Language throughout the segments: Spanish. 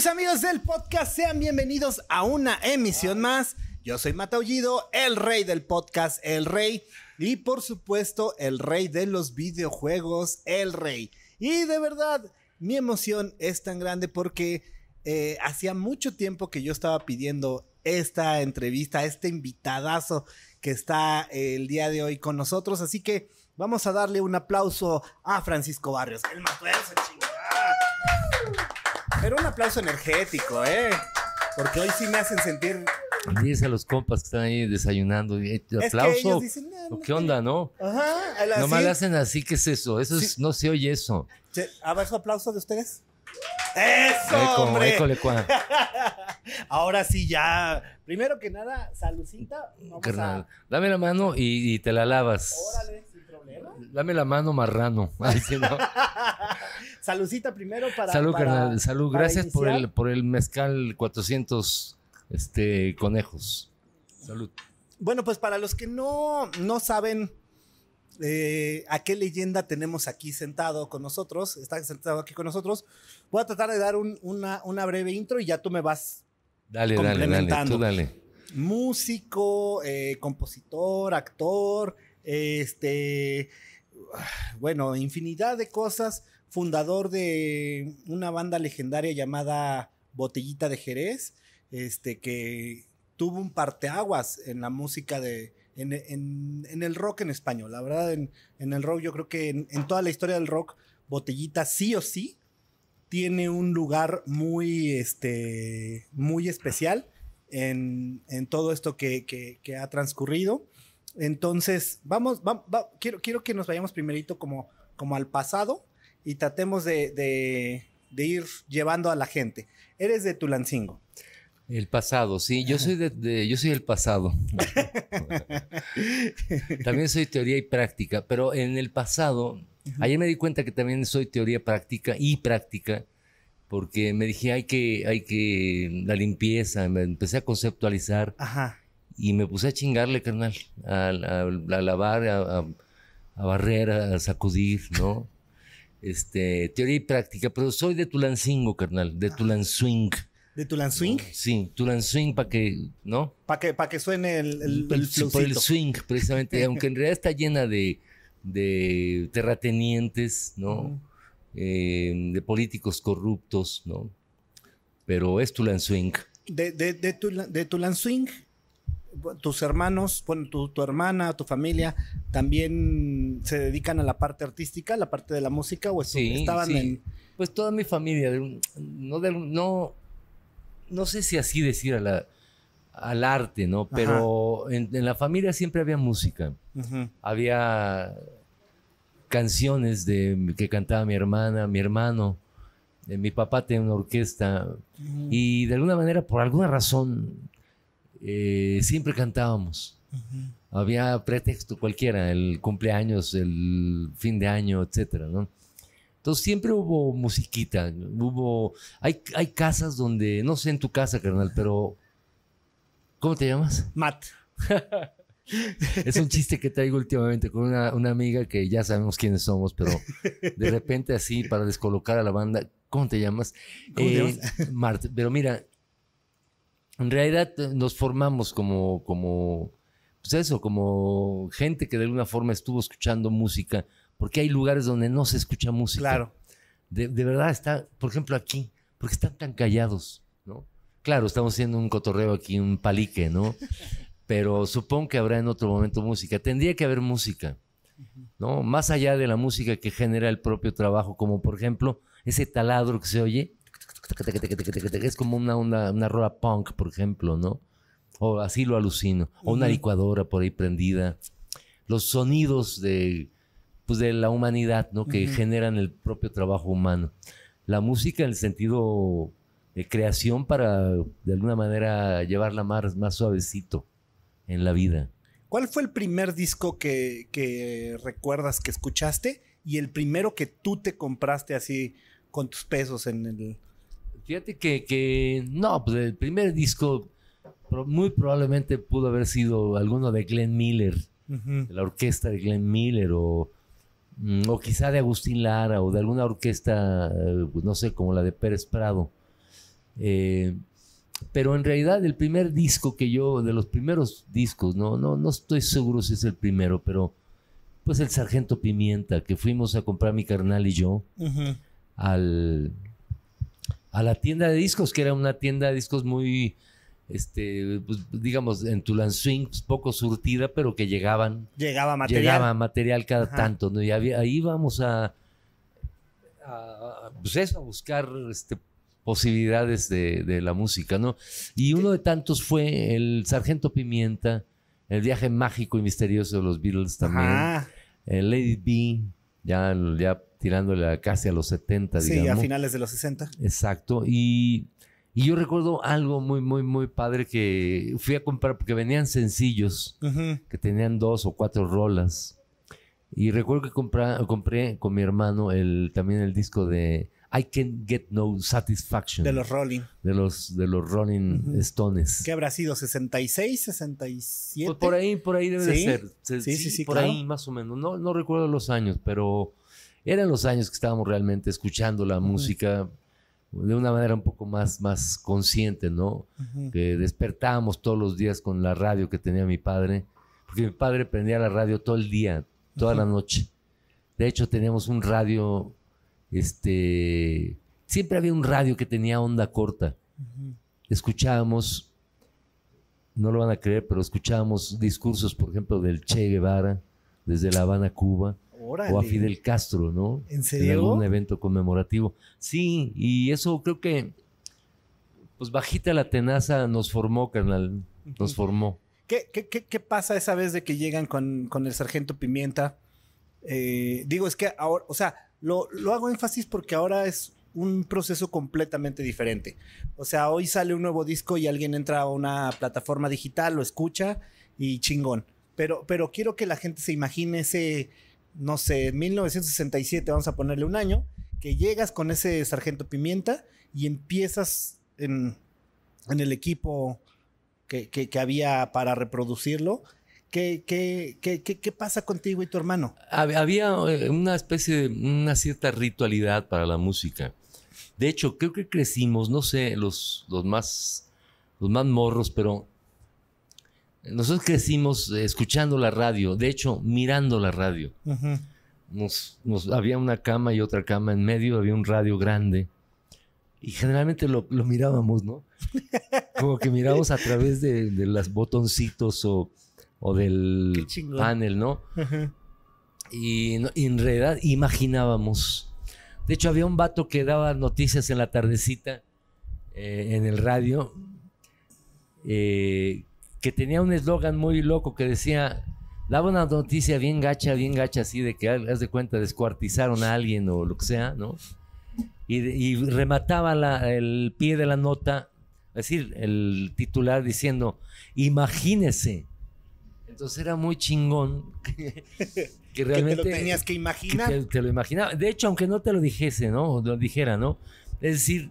Queridos amigos del podcast, sean bienvenidos a una emisión más. Yo soy Mataullido, el rey del podcast, el rey. Y por supuesto, el rey de los videojuegos, el rey. Y de verdad, mi emoción es tan grande porque eh, hacía mucho tiempo que yo estaba pidiendo esta entrevista, este invitadazo que está el día de hoy con nosotros. Así que vamos a darle un aplauso a Francisco Barrios. El chingada. Pero un aplauso energético, ¿eh? Porque hoy sí me hacen sentir. Dice a los compas que están ahí desayunando. Es aplauso. que ellos dicen, "No, no ¿Qué onda, no? Ajá, así. Nomás le hacen así, ¿qué es eso? Eso es, Sí. no se oye eso. Sí, A ver su aplauso de ustedes. ¡Eso, Eco, hombre! Ahora sí, ya. Primero que nada, saludcita. Carnal, a. dame la mano y, y te la lavas. Órale, sin problema. Dame la mano, marrano. Ay, sí, no. Saludcita primero para. Salud, para- carnal. Salud. para Gracias por el, por el mezcal 400 este, conejos. Salud. Bueno, pues para los que no, no saben eh, a qué leyenda tenemos aquí sentado con nosotros, está sentado aquí con nosotros, voy a tratar de dar un- una, una breve intro y ya tú me vas. Dale, dale, dale. Complementando. Tú dale. Músico, eh, compositor, actor, este, bueno, infinidad de cosas, fundador de una banda legendaria llamada Botellita de Jerez, este, que tuvo un parteaguas en la música de, en, en- el rock en español. La verdad, en, en el rock, yo creo que en, toda la historia del rock, Botellita sí o sí tiene un lugar muy, este, muy especial en, todo esto que, que- ha transcurrido. Entonces, vamos, va- va- quiero, quiero que nos vayamos primerito como, como al pasado y tratemos de, de- de ir llevando a la gente. Eres de Tulancingo. El pasado, sí. Yo soy de, de- yo soy el pasado. también soy teoría y práctica, pero en el pasado, ayer me di cuenta que también soy teoría práctica y práctica, porque me dije hay que, hay que la limpieza, me empecé a conceptualizar Ajá. y me puse a chingarle, carnal, a, a- a lavar, a barrer, a sacudir, ¿no? Este, teoría y práctica, pero soy de Tulancingo, carnal, de Tulanswing. De Tulanswing. Sí, Tulanswing para que, ¿no? Para que, pa' que suene el, el, el Sí, por el swing, precisamente, aunque en realidad está llena de, de terratenientes, ¿no? Eh, de políticos corruptos, ¿no? Pero es Tulanswing. De, de, de, Tula- de Tulanswing, tus hermanos, bueno, tu, tu hermana, tu familia, también se dedican a la parte artística, la parte de la música, o Sí, estaban sí. en. Pues toda mi familia, no, no, no sé si así decir a la- al arte, ¿no? Pero en, en la familia siempre había música. Había canciones de, que cantaba mi hermana, mi hermano. Eh, mi papá tenía una orquesta y de alguna manera, por alguna razón, eh, siempre cantábamos. Ujú. Había pretexto cualquiera, el cumpleaños, el fin de año, etcétera, ¿no? Entonces siempre hubo musiquita, hubo... Hay, hay casas donde, no sé en tu casa, carnal, pero... ¿Cómo te llamas? Matt. Es un chiste que traigo últimamente con una, una amiga que ya sabemos quiénes somos, pero de repente así para descolocar a la banda, ¿cómo te llamas? ¿Cómo te Eh, Mart, pero mira, en realidad eh, nos formamos como, como, pues eso, como gente que de alguna forma estuvo escuchando música, porque hay lugares donde no se escucha música. Claro. De, de verdad está, por ejemplo, aquí, porque están tan callados, ¿no? Claro, estamos haciendo un cotorreo aquí, un palique, ¿no? Pero supongo que habrá en otro momento música. Tendría que haber música, ¿no? Más allá de la música que genera el propio trabajo, como por ejemplo ese taladro que se oye, es como una, una, una rola punk, por ejemplo, ¿no? O así lo alucino. O una licuadora por ahí prendida. Los sonidos de, pues de la humanidad, ¿no? Que generan el propio trabajo humano. La música en el sentido de creación para, de alguna manera, llevarla más, más suavecito en la vida. ¿Cuál fue el primer disco que, que recuerdas que escuchaste y el primero que tú te compraste así con tus pesos en el... Fíjate que, que no, pues el primer disco muy probablemente pudo haber sido alguno de Glenn Miller, de la orquesta de Glenn Miller, o, mm, o quizá de Agustín Lara, o de alguna orquesta, eh, no sé, como la de Pérez Prado. Eh, pero en realidad el primer disco que yo, de los primeros discos, no, no, no estoy seguro si es el primero, pero pues el Sargento Pimienta, que fuimos a comprar mi carnal y yo al, a la tienda de discos, que era una tienda de discos muy, este, pues, digamos, en Tulancingo, pues, poco surtida, pero que llegaban. Llegaba material. Llegaba material cada tanto, ¿no? Y ahí íbamos a, a, pues eso, a buscar este, posibilidades de, la música, ¿no? Y uno de tantos fue el Sargento Pimienta, el viaje mágico y misterioso de los Beatles también, el Lady B, ya, ya tirándole casi a los 70, digamos. Sí, a finales de los 60. Exacto, y, yo recuerdo algo muy, muy, muy padre que fui a comprar, porque venían sencillos, que tenían dos o cuatro rolas, y recuerdo que compré con mi hermano el, también el disco de I Can Get No Satisfaction. De los Rolling. De los, de los Rolling Stones. ¿Qué habrá sido? ¿66, 67? Pues por ahí, por ahí debe de ser. Sí, sí, sí, Por ahí más o menos. No, no recuerdo los años, pero eran los años que estábamos realmente escuchando la música de una manera un poco más, más consciente, ¿no? Que despertábamos todos los días con la radio que tenía mi padre, porque mi padre prendía la radio todo el día, toda la noche. De hecho, teníamos un radio este, siempre había un radio que tenía onda corta. Escuchábamos, no lo van a creer, pero escuchábamos discursos, por ejemplo, del Che Guevara desde La Habana, Cuba. O a Fidel Castro, ¿no? ¿En serio? En algún evento conmemorativo. Sí, y eso creo que, pues bajita la tenaza nos formó, carnal, nos formó. ¿Qué, qué, pasa esa vez de que llegan con, con el sargento Pimienta? Eh, digo, es que ahora, o sea, lo, hago énfasis porque ahora es un proceso completamente diferente. O sea, hoy sale un nuevo disco y alguien entra a una plataforma digital, lo escucha y chingón. Pero, pero quiero que la gente se imagine ese, no sé, 1967, vamos a ponerle un año, que llegas con ese sargento pimienta y empiezas en, el equipo que, había para reproducirlo ¿Qué, pasa contigo y tu hermano? Había eh, una especie de, una cierta ritualidad para la música. De hecho, creo que crecimos, no sé, los, más, los más morros, pero nosotros crecimos escuchando la radio, de hecho, mirando la radio. nos, había una cama y otra cama en medio, había un radio grande. Y generalmente lo, lo mirábamos, ¿no? Como que mirábamos a través de, de los botoncitos o o del panel, ¿no? y, en realidad imaginábamos. De hecho, había un vato que daba noticias en la tardecita eh, en el radio, eh, que tenía un eslogan muy loco que decía, daba una noticia bien gacha, bien gacha, así de que, haz de cuenta, descuartizaron a alguien o lo que sea, ¿no? Y, remataba el pie de la nota, es decir, el titular diciendo, imagínese entonces era muy chingón que, realmente... te lo tenías que imaginar. te, lo imaginaba. De hecho, aunque no te lo dijese, ¿no? lo dijera, ¿no? Es decir,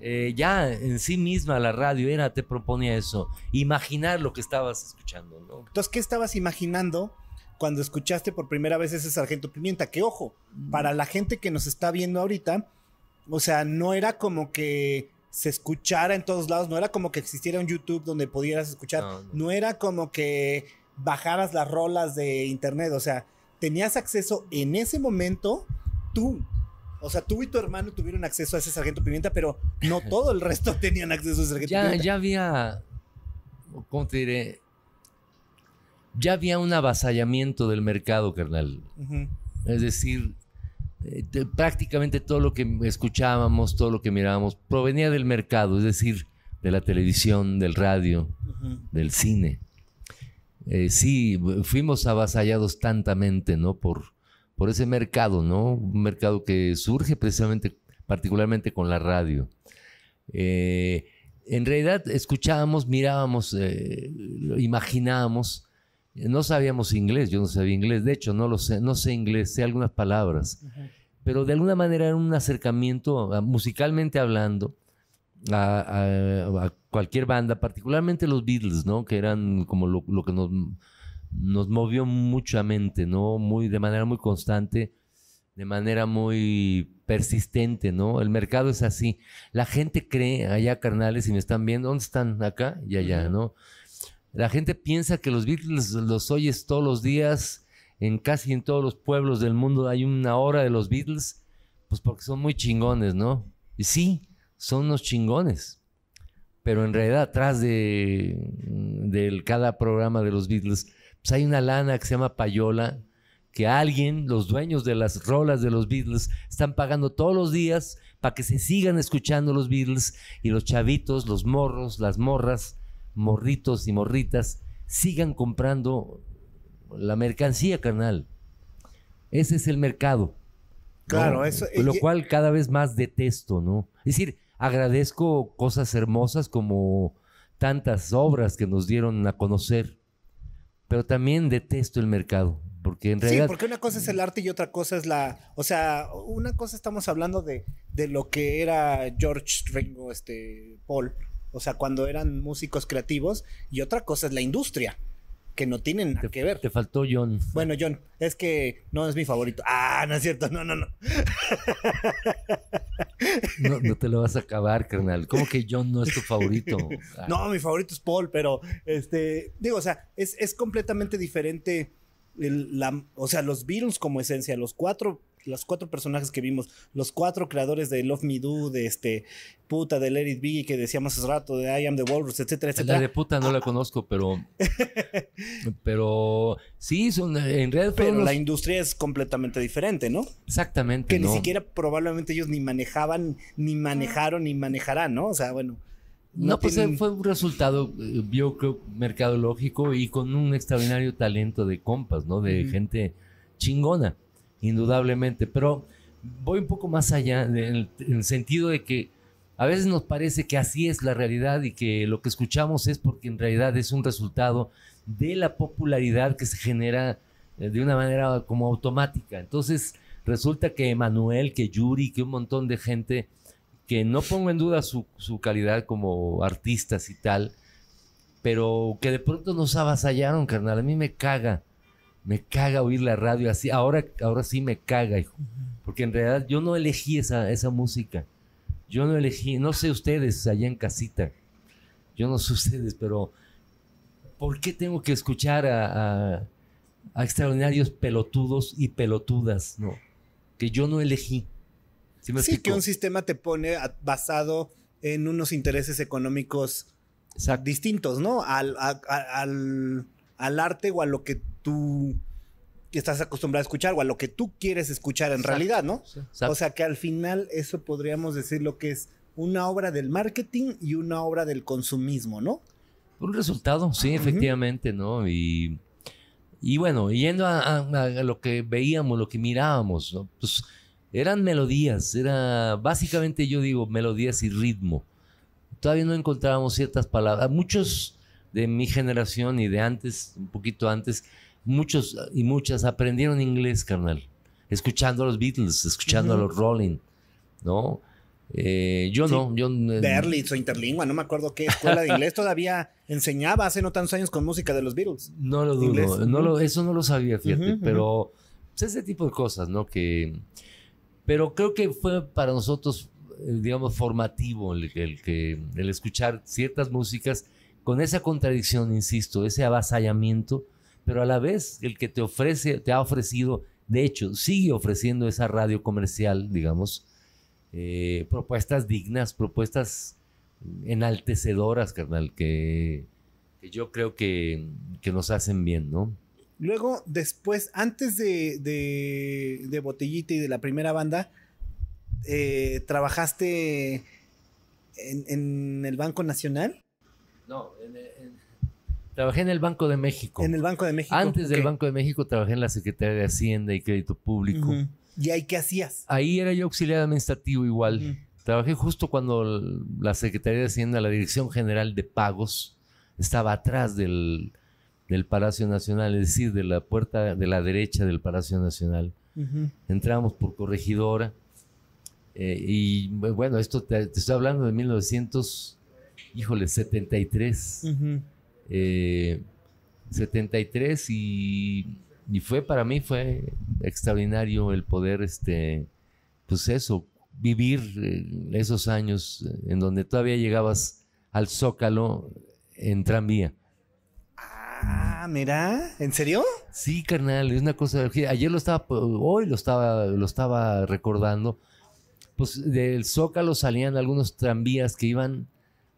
eh, ya en sí misma la radio era, te proponía eso, imaginar lo que estabas escuchando, ¿no? Entonces, ¿qué estabas imaginando cuando escuchaste por primera vez ese Sargento Pimienta? Que ojo, mm. para la gente que nos está viendo ahorita, o sea, no era como que se escuchara en todos lados, no era como que existiera un YouTube donde pudieras escuchar, no era como que bajaras las rolas de internet. O sea, tenías acceso en ese momento tú. O sea, tú y tu hermano tuvieron acceso a ese sargento pimienta, pero no todo el resto tenían acceso a ese sargento ya, pimienta. Ya había, ¿cómo te diré? Ya había un avasallamiento del mercado, carnal. Es decir, eh, prácticamente todo lo que escuchábamos, todo lo que mirábamos, provenía del mercado, es decir, de la televisión, del radio, del cine. Eh, sí, fuimos avasallados tantamente, ¿no? Por, por ese mercado, ¿no? Un mercado que surge precisamente, particularmente con la radio. Eh, en realidad escuchábamos, mirábamos, eh, imaginábamos, no sabíamos inglés, yo no sabía inglés, de hecho no lo sé, no sé inglés, sé algunas palabras, pero de alguna manera era un acercamiento, musicalmente hablando, a, cualquier banda, particularmente los Beatles, ¿no? Que eran como lo, que nos, nos movió muchamente, ¿no? Muy, de manera muy constante. de manera muy persistente, ¿no? El mercado es así. La gente cree, allá carnales, si me están viendo, ¿dónde están? Acá y allá, ¿no? La gente piensa que los Beatles los oyes todos los días, en casi en todos los pueblos del mundo hay una hora de los Beatles, pues porque son muy chingones, ¿no? Y sí, son unos chingones. Pero en realidad atrás de, de cada programa de los Beatles, pues hay una lana que se llama payola, que alguien, los dueños de las rolas de los Beatles, están pagando todos los días para que se sigan escuchando los Beatles y los chavitos, los morros, las morras, morritos y morritas, sigan comprando la mercancía, carnal. Ese es el mercado. Claro, eso. Lo cual cada vez más detesto, ¿no? Es decir, agradezco cosas hermosas como tantas obras que nos dieron a conocer, pero también detesto el mercado. Porque en realidad. Sí, porque una cosa es el arte y otra cosa es la. O sea, una cosa estamos hablando de, de lo que era George Ringo, este, Paul. O sea, cuando eran músicos creativos, y otra cosa es la industria que no tienen nada que ver. Te faltó John. Bueno, John, es que no es mi favorito. Ah, no es cierto, no, no, no. No, te lo vas a acabar, carnal. ¿Cómo que John no es tu favorito? No, mi favorito es Paul, pero este, digo, o sea, es, es completamente diferente la, o sea, los Beatles como esencia, los cuatro, los cuatro personajes que vimos, los cuatro creadores de Love Me Do, de este puta, de Let It Be, que decíamos hace rato, de I Am the Walrus, etcétera, etcétera. La de puta no la conozco, pero. pero sí, son, en realidad. Pero la industria es completamente diferente, ¿no? Exactamente. Que ni siquiera probablemente ellos ni manejaban, ni manejaron, ni manejarán, ¿no? O sea, bueno. No, pues eh, fue un resultado, eh, yo creo, mercadológico y con un extraordinario talento de compas, ¿no? De gente chingona, indudablemente. Pero voy un poco más allá, en el, sentido de que a veces nos parece que así es la realidad y que lo que escuchamos es porque en realidad es un resultado de la popularidad que se genera eh, de una manera como automática. Entonces, resulta que Emanuel, que Yuri, que un montón de gente que no pongo en duda su, calidad como artistas y tal, pero que de pronto nos avasallaron, carnal. A mí me caga, me caga oír la radio así. Ahora, ahora sí me caga, hijo. Porque en realidad yo no elegí esa, esa música. Yo no elegí, no sé ustedes allá en casita. Yo no sé ustedes, pero ¿por qué tengo que escuchar a, a extraordinarios pelotudos y pelotudas, no? Que yo no elegí. ¿Sí, que un sistema te pone basado en unos intereses económicos distintos, ¿no? Al, al, arte o a lo que tú estás acostumbrado a escuchar o a lo que tú quieres escuchar en realidad, ¿no? O sea que al final eso podríamos decir lo que es una obra del marketing y una obra del consumismo, ¿no? Un resultado, sí, efectivamente, ¿no? Y, y bueno, yendo a, a, lo que veíamos, lo que mirábamos, ¿no? Pues eran melodías, era básicamente yo digo melodías y ritmo. Todavía no encontrábamos ciertas palabras. Muchos de mi generación y de antes, un poquito antes, muchos y muchas aprendieron inglés, carnal. Escuchando a los Beatles, escuchando a los Rolling, ¿no? Eh, yo no, yo... Berlitz o Interlingua, no me acuerdo qué escuela de inglés todavía enseñaba hace no tantos años con música de los Beatles. No lo dudo, no lo, eso no lo sabía, fíjate, pero pues, ese tipo de cosas, ¿no? Que pero creo que fue para nosotros, eh, digamos, formativo el, que, el escuchar ciertas músicas con esa contradicción, insisto, ese avasallamiento, pero a la vez el que te ofrece, te ha ofrecido, de hecho, sigue ofreciendo esa radio comercial, digamos, eh, propuestas dignas, propuestas enaltecedoras, carnal, que, yo creo que, que nos hacen bien, ¿no? Luego, después, antes de, de, Botellita y de la primera banda, eh, ¿trabajaste en, el Banco Nacional? No, trabajé en el Banco de México. En el Banco de México. Antes del Banco de México trabajé en la Secretaría de Hacienda y Crédito Público. ¿Y ahí qué hacías? Ahí era yo auxiliar administrativo igual. Trabajé justo cuando la Secretaría de Hacienda, la Dirección General de Pagos, estaba atrás del, del Palacio Nacional, es decir, de la puerta de la derecha del Palacio Nacional. Entramos por corregidora. Eh, y bueno, esto te, estoy hablando de 1900, híjole, 73. 73 eh, y, y, fue para mí, fue extraordinario el poder, este, pues eso, vivir eh, esos años en donde todavía llegabas al Zócalo en tranvía. Ah, mira, ¿en serio? Sí, carnal, es una cosa. Ayer lo estaba, hoy lo estaba, lo estaba recordando. Pues del Zócalo salían algunos tranvías que iban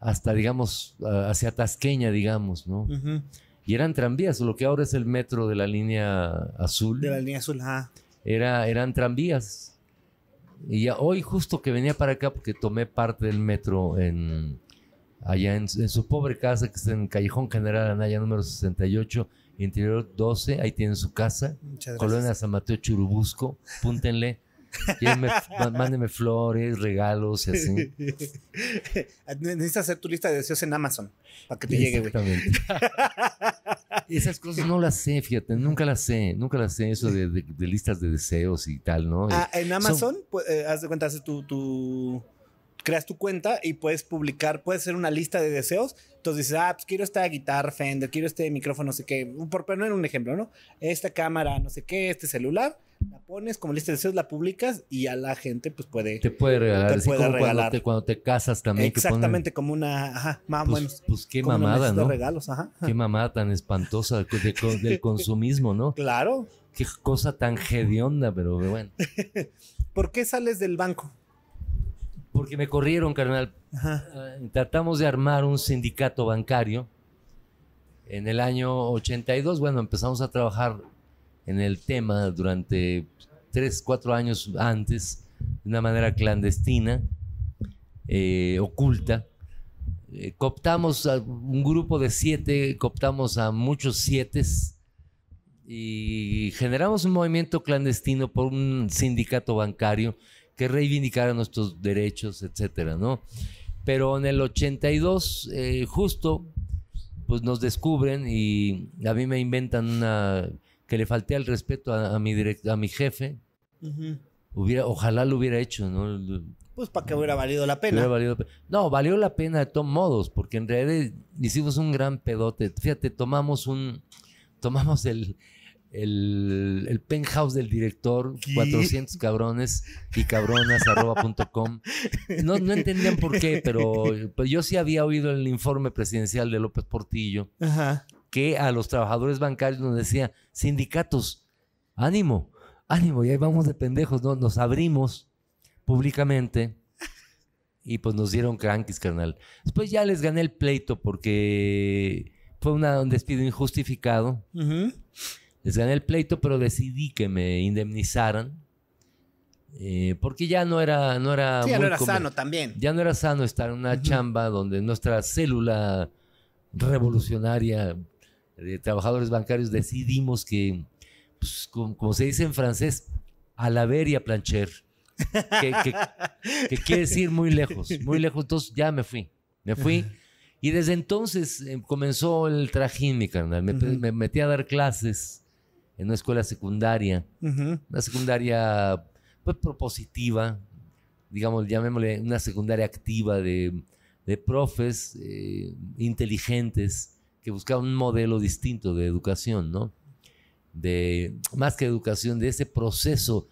hasta, digamos, hacia Tasqueña, digamos, ¿no? Y eran tranvías, lo que ahora es el metro de la línea azul. De la línea azul, ajá. Era, eran tranvías. Y hoy justo que venía para acá, porque tomé parte del metro en, allá en, su pobre casa, que está en Callejón General Anaya número 68, interior 12, ahí tienen su casa, Colonia San Mateo Churubusco, púntenle. Mándenme flores, regalos y así. Necesitas hacer tu lista de deseos en Amazon para que te llegue, Exactamente. Esas cosas no las sé, fíjate, nunca las sé, nunca las sé, eso de, listas de deseos y tal, ¿no? Ah, en Amazon, pues, eh, haz de cuenta, haces tu, tu creas tu cuenta y puedes publicar, puedes hacer una lista de deseos. Entonces dices, ah, pues quiero esta guitarra Fender, quiero este micrófono, no sé qué, por poner un ejemplo, ¿no? Esta cámara, no sé qué, este celular, la pones como lista de deseos, la publicas y a la gente pues puede... Te puede regalar. Te puede regalar. Cuando te, casas también. Exactamente, como una, ajá, más pues, pues qué mamada, ¿no? regalos, ajá. Qué mamada tan espantosa del consumismo, ¿no? Claro. Qué cosa tan hedionda, pero bueno. ¿Por qué sales del banco? Porque me corrieron, carnal. Eh, tratamos de armar un sindicato bancario. En el año 82, bueno, empezamos a trabajar en el tema durante tres, cuatro años antes, de una manera clandestina, eh, oculta. Eh, cooptamos a un grupo de siete, cooptamos a muchos siete y generamos un movimiento clandestino por un sindicato bancario que reivindicara nuestros derechos, etcétera, ¿no? Pero en el 82, eh, justo, pues nos descubren y a mí me inventan una que le falté al respeto a, mi a mi jefe. Hubiera, ojalá lo hubiera hecho, ¿no? Pues para que hubiera valido la pena. no, valió la pena de todos modos, porque en realidad hicimos un gran pedote. Fíjate, tomamos un, tomamos el, el, el penthouse del director, 400 cabrones y cabronas No, no entendían por qué, pero pues yo sí había oído el informe presidencial de López Portillo que a los trabajadores bancarios nos decía, sindicatos, ánimo, ánimo, y ahí vamos de pendejos, ¿no? Nos abrimos públicamente y pues nos dieron cranquis, carnal. Después ya les gané el pleito porque fue un despido injustificado les gané el pleito, pero decidí que me indemnizaran. Eh, porque ya no era, no era. ya no era sano también. Ya no era sano estar en una chamba donde nuestra célula revolucionaria de trabajadores bancarios decidimos que, pues, como, se dice en francés, a la ver y a plancher. Que, quiere decir muy lejos, muy lejos. Entonces ya me fui. Me fui. Y desde entonces eh, comenzó el trajín, mi carnal. me metí a dar clases en una escuela secundaria, una secundaria pues propositiva, digamos, llamémosle una secundaria activa de, profes eh, inteligentes que buscaban un modelo distinto de educación, ¿no? De, más que educación, de ese proceso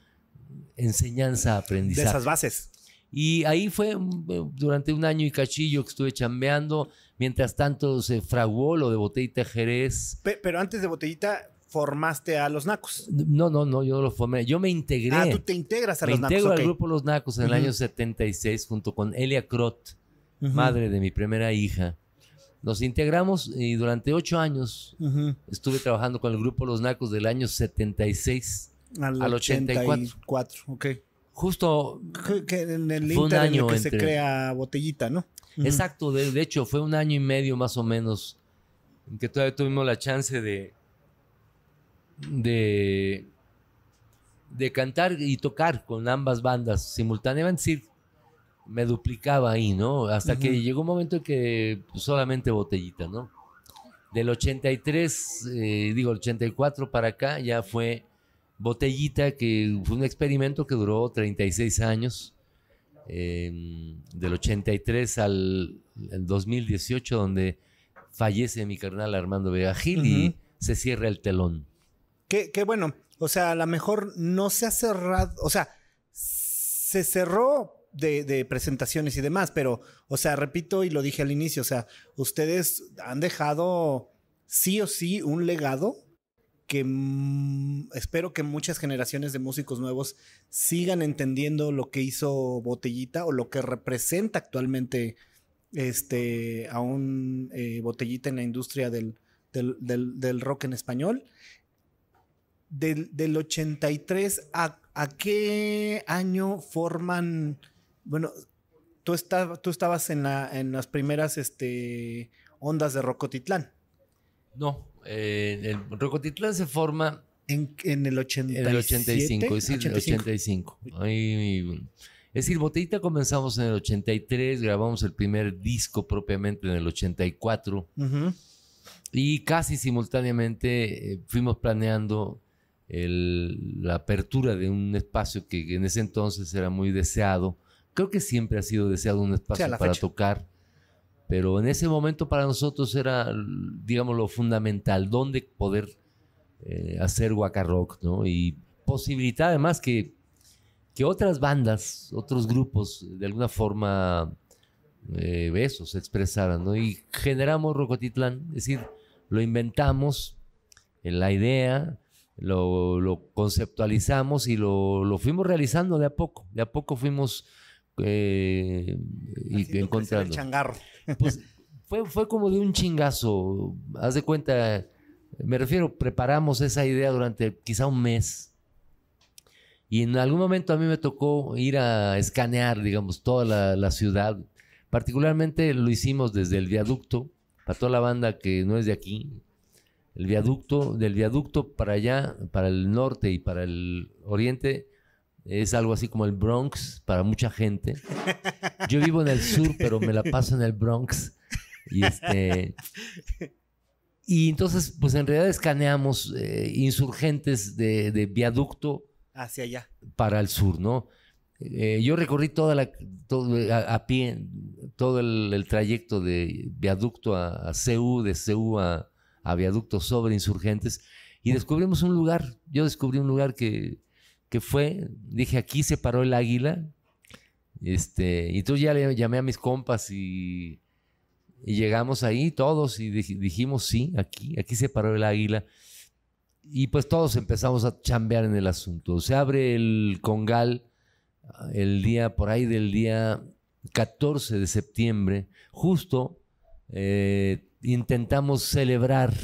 enseñanza-aprendizaje. De esas bases. Y ahí fue durante un año y cachillo que estuve chambeando. Mientras tanto se fraguó lo de Botellita Jerez. Pero antes de Botellita, formaste a los Nacos. No, no, no, yo no lo formé. Yo me integré. Ah, tú te integras a los Nacos. Me integro al grupo Los Nacos en el año 76 junto con Elia Crot, madre de mi primera hija. Nos integramos y durante ocho años estuve trabajando con el grupo Los Nacos del año 76 al, al 84. ok. Justo que en el inter en el que se crea botellita, ¿no? Exacto, de, de, hecho fue un año y medio más o menos en que todavía tuvimos la chance de, de, de cantar y tocar con ambas bandas simultáneamente, sí, me duplicaba ahí, ¿no? Hasta que llegó un momento en que pues, solamente botellita, ¿no? Del 83, eh, digo, el 84 para acá ya fue botellita, que fue un experimento que duró 36 años. Em, del 83 al 2018, donde fallece mi carnal Armando Vega Gil y se cierra el telón. Que, bueno, o sea, a lo mejor no se ha cerrado, o sea, se cerró de, presentaciones y demás, pero, o sea, repito y lo dije al inicio, o sea, ustedes han dejado sí o sí un legado que mm, espero que muchas generaciones de músicos nuevos sigan entendiendo lo que hizo Botellita o lo que representa actualmente este, a un eh, Botellita en la industria del, del rock en español. Del, del 83, ¿a, ¿a, qué año forman? Bueno, tú, está, tú estabas en, la, en las primeras este, ondas de Rocotitlán. No, eh, el Rocotitlán se forma en, en, el 87, en el 85, es decir, 85. 85. Ahí, es decir, Botellita comenzamos en el 83, grabamos el primer disco propiamente en el 84 uh -huh. y casi simultáneamente eh, fuimos planeando el, la apertura de un espacio que en ese entonces era muy deseado. Creo que siempre ha sido deseado un espacio sí, para fecha. tocar, pero en ese momento para nosotros era, digamos, lo fundamental, dónde poder eh, hacer Waka Rock, ¿no? Y posibilitar además que, que otras bandas, otros grupos, de alguna forma, eh, eso, se expresaran, ¿no? Y generamos Rocotitlán, es decir, lo inventamos en la idea, lo, lo conceptualizamos y lo, lo, fuimos realizando de a poco. De a poco fuimos eh, y encontrando. El changarro. Pues fue, fue como de un chingazo. Haz de cuenta, me refiero, preparamos esa idea durante quizá un mes. Y en algún momento a mí me tocó ir a escanear, digamos, toda la, la ciudad. Particularmente lo hicimos desde el viaducto, para toda la banda que no es de aquí, el viaducto, del viaducto para allá, para el norte y para el oriente, es algo así como el Bronx para mucha gente. Yo vivo en el sur, pero me la paso en el Bronx. Y este. Y entonces, pues en realidad escaneamos eh, insurgentes de, de, viaducto hacia allá. Para el sur, ¿no? Eh, yo recorrí toda la, todo, a, a, pie todo el, el, trayecto de viaducto a, a CU, de CU a, a viaducto sobre insurgentes y descubrimos un lugar. Yo descubrí un lugar que, que fue, dije, aquí se paró el águila. Este, y entonces ya le llamé a mis compas y, llegamos ahí todos y dijimos, sí, aquí, aquí se paró el águila. Y pues todos empezamos a chambear en el asunto. Se abre el Congal el día, por ahí del día 14 de septiembre, justo eh, intentamos celebrar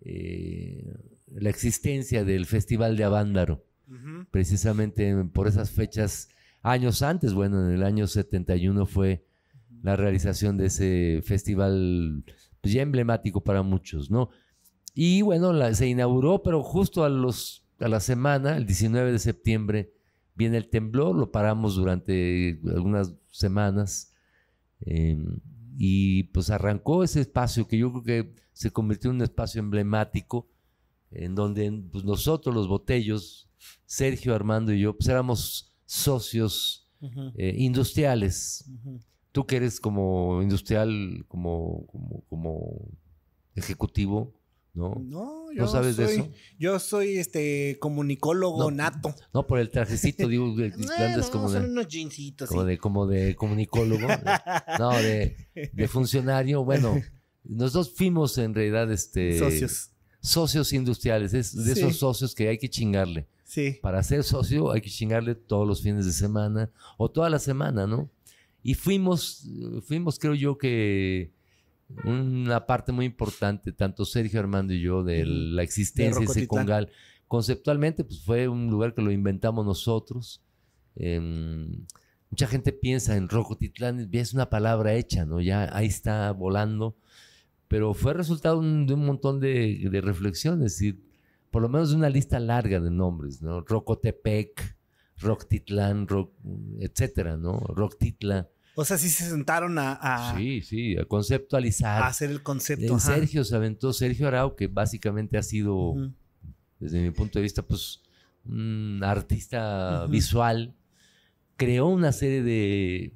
eh, la existencia del Festival de Avándaro, uh -huh. precisamente por esas fechas, años antes, bueno, en el año 71 fue la realización de ese festival pues, ya emblemático para muchos, ¿no? Y bueno, la, se inauguró, pero justo a, los, a la semana, el 19 de septiembre, viene el temblor, lo paramos durante algunas semanas. Eh, y pues arrancó ese espacio que yo creo que se convirtió en un espacio emblemático en donde pues, nosotros los botellos, Sergio, Armando y yo, pues éramos socios uh -huh. eh, industriales. Uh -huh. Tú que eres como industrial, como, como, como ejecutivo, ¿no? No, yo ¿No sabes soy, de eso. Yo soy este comunicólogo no, nato. No, por el trajecito, digo, bueno, como son de, unos jeansitos. Como sí. de, como de comunicólogo. no, de, de, funcionario. Bueno, nosotros fuimos en realidad este socios. Socios industriales, es de sí. esos socios que hay que chingarle. Sí. Para ser socio hay que chingarle todos los fines de semana o toda la semana, ¿no? Y fuimos, fuimos creo yo que una parte muy importante, tanto Sergio Armando y yo, de la existencia de, ese congal. Conceptualmente, pues fue un lugar que lo inventamos nosotros. Eh, mucha gente piensa en Rocotitlán, es una palabra hecha, ¿no? Ya ahí está volando. Pero fue resultado un, de un montón de, de, reflexiones, por lo menos de una lista larga de nombres, ¿no? Rocotepec, Roctitlán, Rock, etcétera, ¿no? Roctitla. O sea, sí se sentaron a, a, Sí, sí, a conceptualizar. A hacer el concepto. En Sergio se aventó Sergio Arau, que básicamente ha sido, uh -huh. desde mi punto de vista, pues un artista uh -huh. visual. Creó una serie de,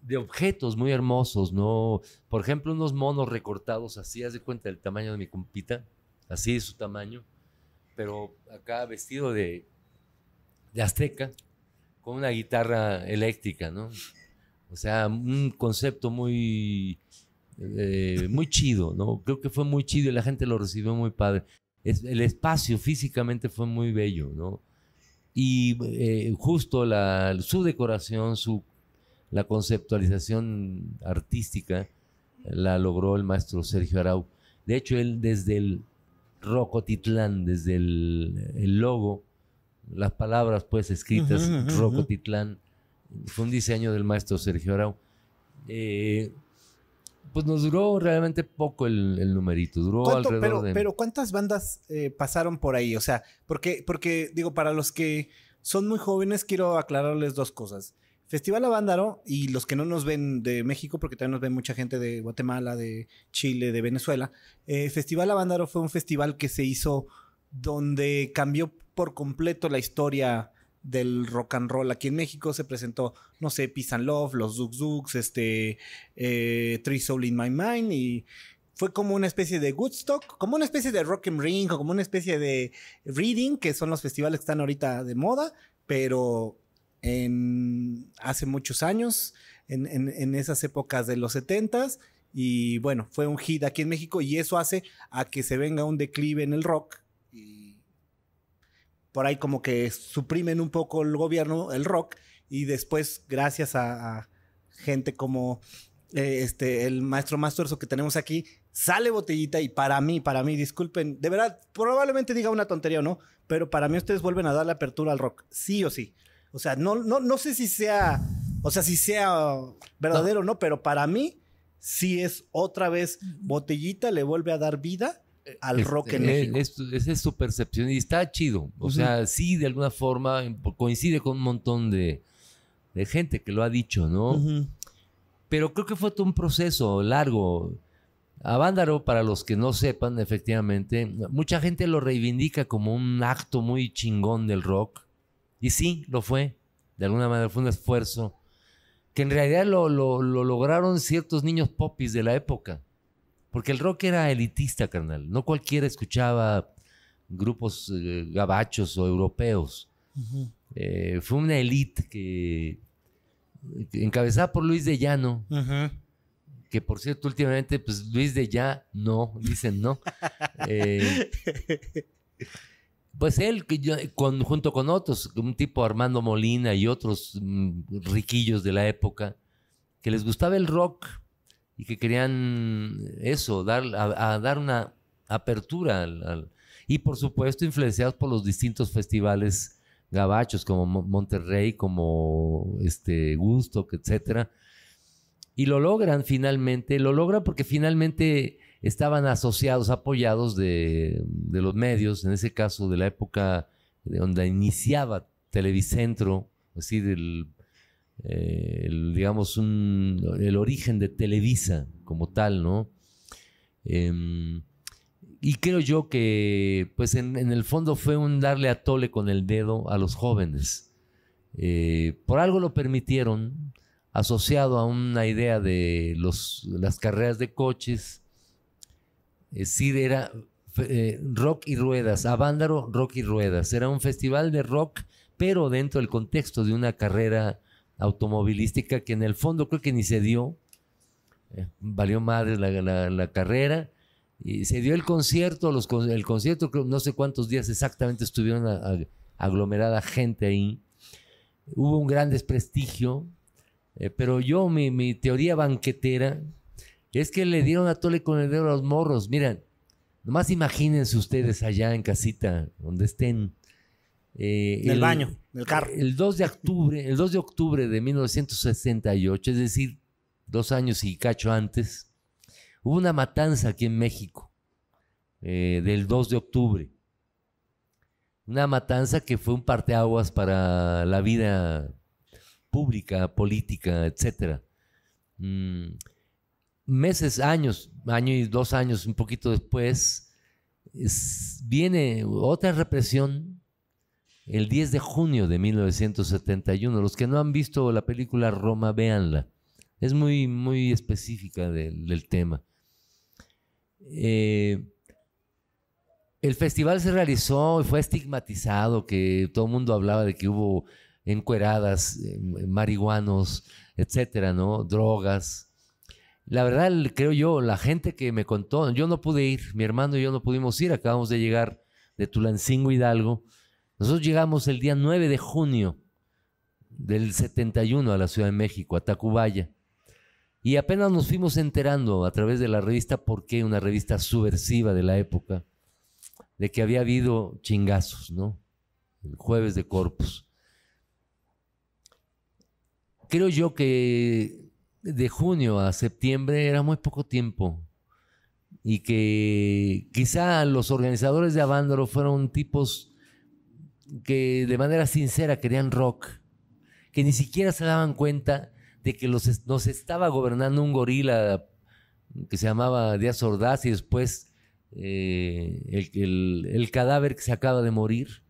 de objetos muy hermosos, ¿no? Por ejemplo, unos monos recortados así, haz de cuenta del tamaño de mi compita, así es su tamaño, pero acá vestido de, de azteca, con una guitarra eléctrica, ¿no? O sea, un concepto muy, eh, muy chido, ¿no? Creo que fue muy chido y la gente lo recibió muy padre. el espacio físicamente fue muy bello, ¿no? Y eh, justo la, su decoración, su, la conceptualización artística, la logró el maestro Sergio Arau. De hecho, él desde el Rocotitlán, desde el, logo, las palabras pues escritas, Rocotitlán, fue un diseño del maestro Sergio Arau. Eh, pues nos duró realmente poco el, numerito, duró alrededor pero, de... Pero ¿cuántas bandas eh, pasaron por ahí? O sea, porque, porque digo, para los que son muy jóvenes, quiero aclararles dos cosas. Festival Avándaro y los que no nos ven de México, porque también nos ven mucha gente de Guatemala, de Chile, de Venezuela. Eh, festival Avándaro fue un festival que se hizo donde cambió por completo la historia del rock and roll. Aquí en México se presentó, no sé, Peace and Love, los Zug Zugs, este, eh, Three Soul in My Mind y fue como una especie de Woodstock, como una especie de Rock and Ring o como una especie de Reading, que son los festivales que están ahorita de moda, pero en, hace muchos años, en, esas épocas de los 70s. Y bueno, fue un hit aquí en México y eso hace a que se venga un declive en el rock. Por ahí como que suprimen un poco el gobierno, el rock. Y después, gracias a, gente como eh, este, el maestro más que tenemos aquí, sale botellita y para mí, para mí, disculpen, de verdad, probablemente diga una tontería o no, pero para mí ustedes vuelven a dar la apertura al rock, sí o sí. O sea, no, no, no sé si sea, o sea, si sea verdadero o no, pero para mí sí es otra vez botellita, le vuelve a dar vida al rock en México. esa es su percepción y está chido. O sea, sí, de alguna forma coincide con un montón de, gente que lo ha dicho, ¿no? Pero creo que fue todo un proceso largo. Avándaro, para los que no sepan, efectivamente, mucha gente lo reivindica como un acto muy chingón del rock. Y sí, lo fue. De alguna manera fue un esfuerzo que en realidad lo, lograron ciertos niños popis de la época. Porque el rock era elitista, carnal. No cualquiera escuchaba grupos eh, gabachos o europeos. Eh, fue una élite que, encabezada por Luis de Llano, que por cierto últimamente, pues Luis de Ya no, dicen no. Eh, pues él, con, junto con otros, un tipo Armando Molina y otros mm, riquillos de la época, que les gustaba el rock y que querían eso, dar, a, dar una apertura y por supuesto influenciados por los distintos festivales gabachos como Monterrey, como este Gusto, etcétera. Y lo logran finalmente, lo logran porque finalmente estaban asociados, apoyados de, los medios, en ese caso de la época de donde iniciaba Televicentro, así del, eh, digamos, el origen de Televisa como tal, ¿no? Em, y creo yo que, pues en, el fondo fue un darle a tole con el dedo a los jóvenes. Eh, por algo lo permitieron, asociado a una idea de las carreras de coches, es decir, era eh, rock y ruedas, Avándaro, rock y ruedas. Era un festival de rock, pero dentro del contexto de una carrera automovilística que en el fondo creo que ni se dio. Eh, valió madre la, carrera. Y se dio el concierto, los, el concierto, no sé cuántos días exactamente estuvieron aglomerada gente ahí. Hubo un gran desprestigio, eh, pero yo, mi, mi teoría banquetera, es que le dieron a tole con el dedo a los morros. Miren, nomás imagínense ustedes allá en casita, donde estén. Eh, en el, baño, en el carro. El 2 de octubre, el 2 de octubre de 1968, es decir, dos años y cacho antes, hubo una matanza aquí en México, eh, del 2 de octubre. Una matanza que fue un parteaguas para la vida pública, política, etc meses, años, año y dos años, un poquito después, viene otra represión el 10 de junio de 1971. Los que no han visto la película Roma, véanla. Es muy, muy específica del tema. Eh, el festival se realizó y fue estigmatizado, que todo el mundo hablaba de que hubo encueradas, eh, marihuanos, etcétera, ¿no? Drogas. La verdad, creo yo, la gente que me contó, yo no pude ir, mi hermano y yo no pudimos ir, acabamos de llegar de Tulancingo Hidalgo. Nosotros llegamos el día 9 de junio del 71 a la Ciudad de México, a Tacubaya. Y apenas nos fuimos enterando a través de la revista Por qué, una revista subversiva de la época, de que había habido chingazos, ¿no? El jueves de Corpus. Creo yo que de junio a septiembre era muy poco tiempo y que quizá los organizadores de Avándaro fueron tipos que de manera sincera querían rock, que ni siquiera se daban cuenta de que los, nos estaba gobernando un gorila que se llamaba Díaz Ordaz y después eh, el, cadáver que se acaba de morir,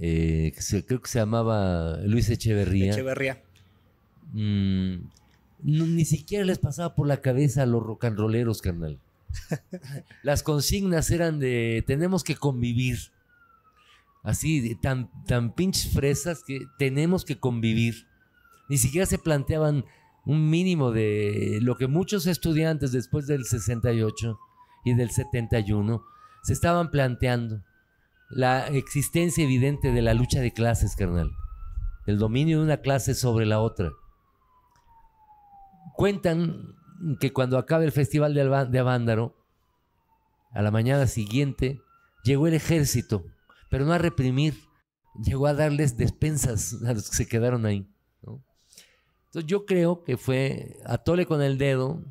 eh, creo que se llamaba Luis Echeverría. Echeverría. Mm, ni siquiera les pasaba por la cabeza a los rock and rolleros, carnal. Las consignas eran de tenemos que convivir. Así, tan, tan pinches fresas que tenemos que convivir. Ni siquiera se planteaban un mínimo de lo que muchos estudiantes después del 68 y del 71 se estaban planteando. La existencia evidente de la lucha de clases, carnal. El dominio de una clase sobre la otra. Cuentan que cuando acaba el festival de Avándaro, a la mañana siguiente, llegó el ejército, pero no a reprimir, llegó a darles despensas a los que se quedaron ahí. Entonces yo creo que fue a tole con el dedo,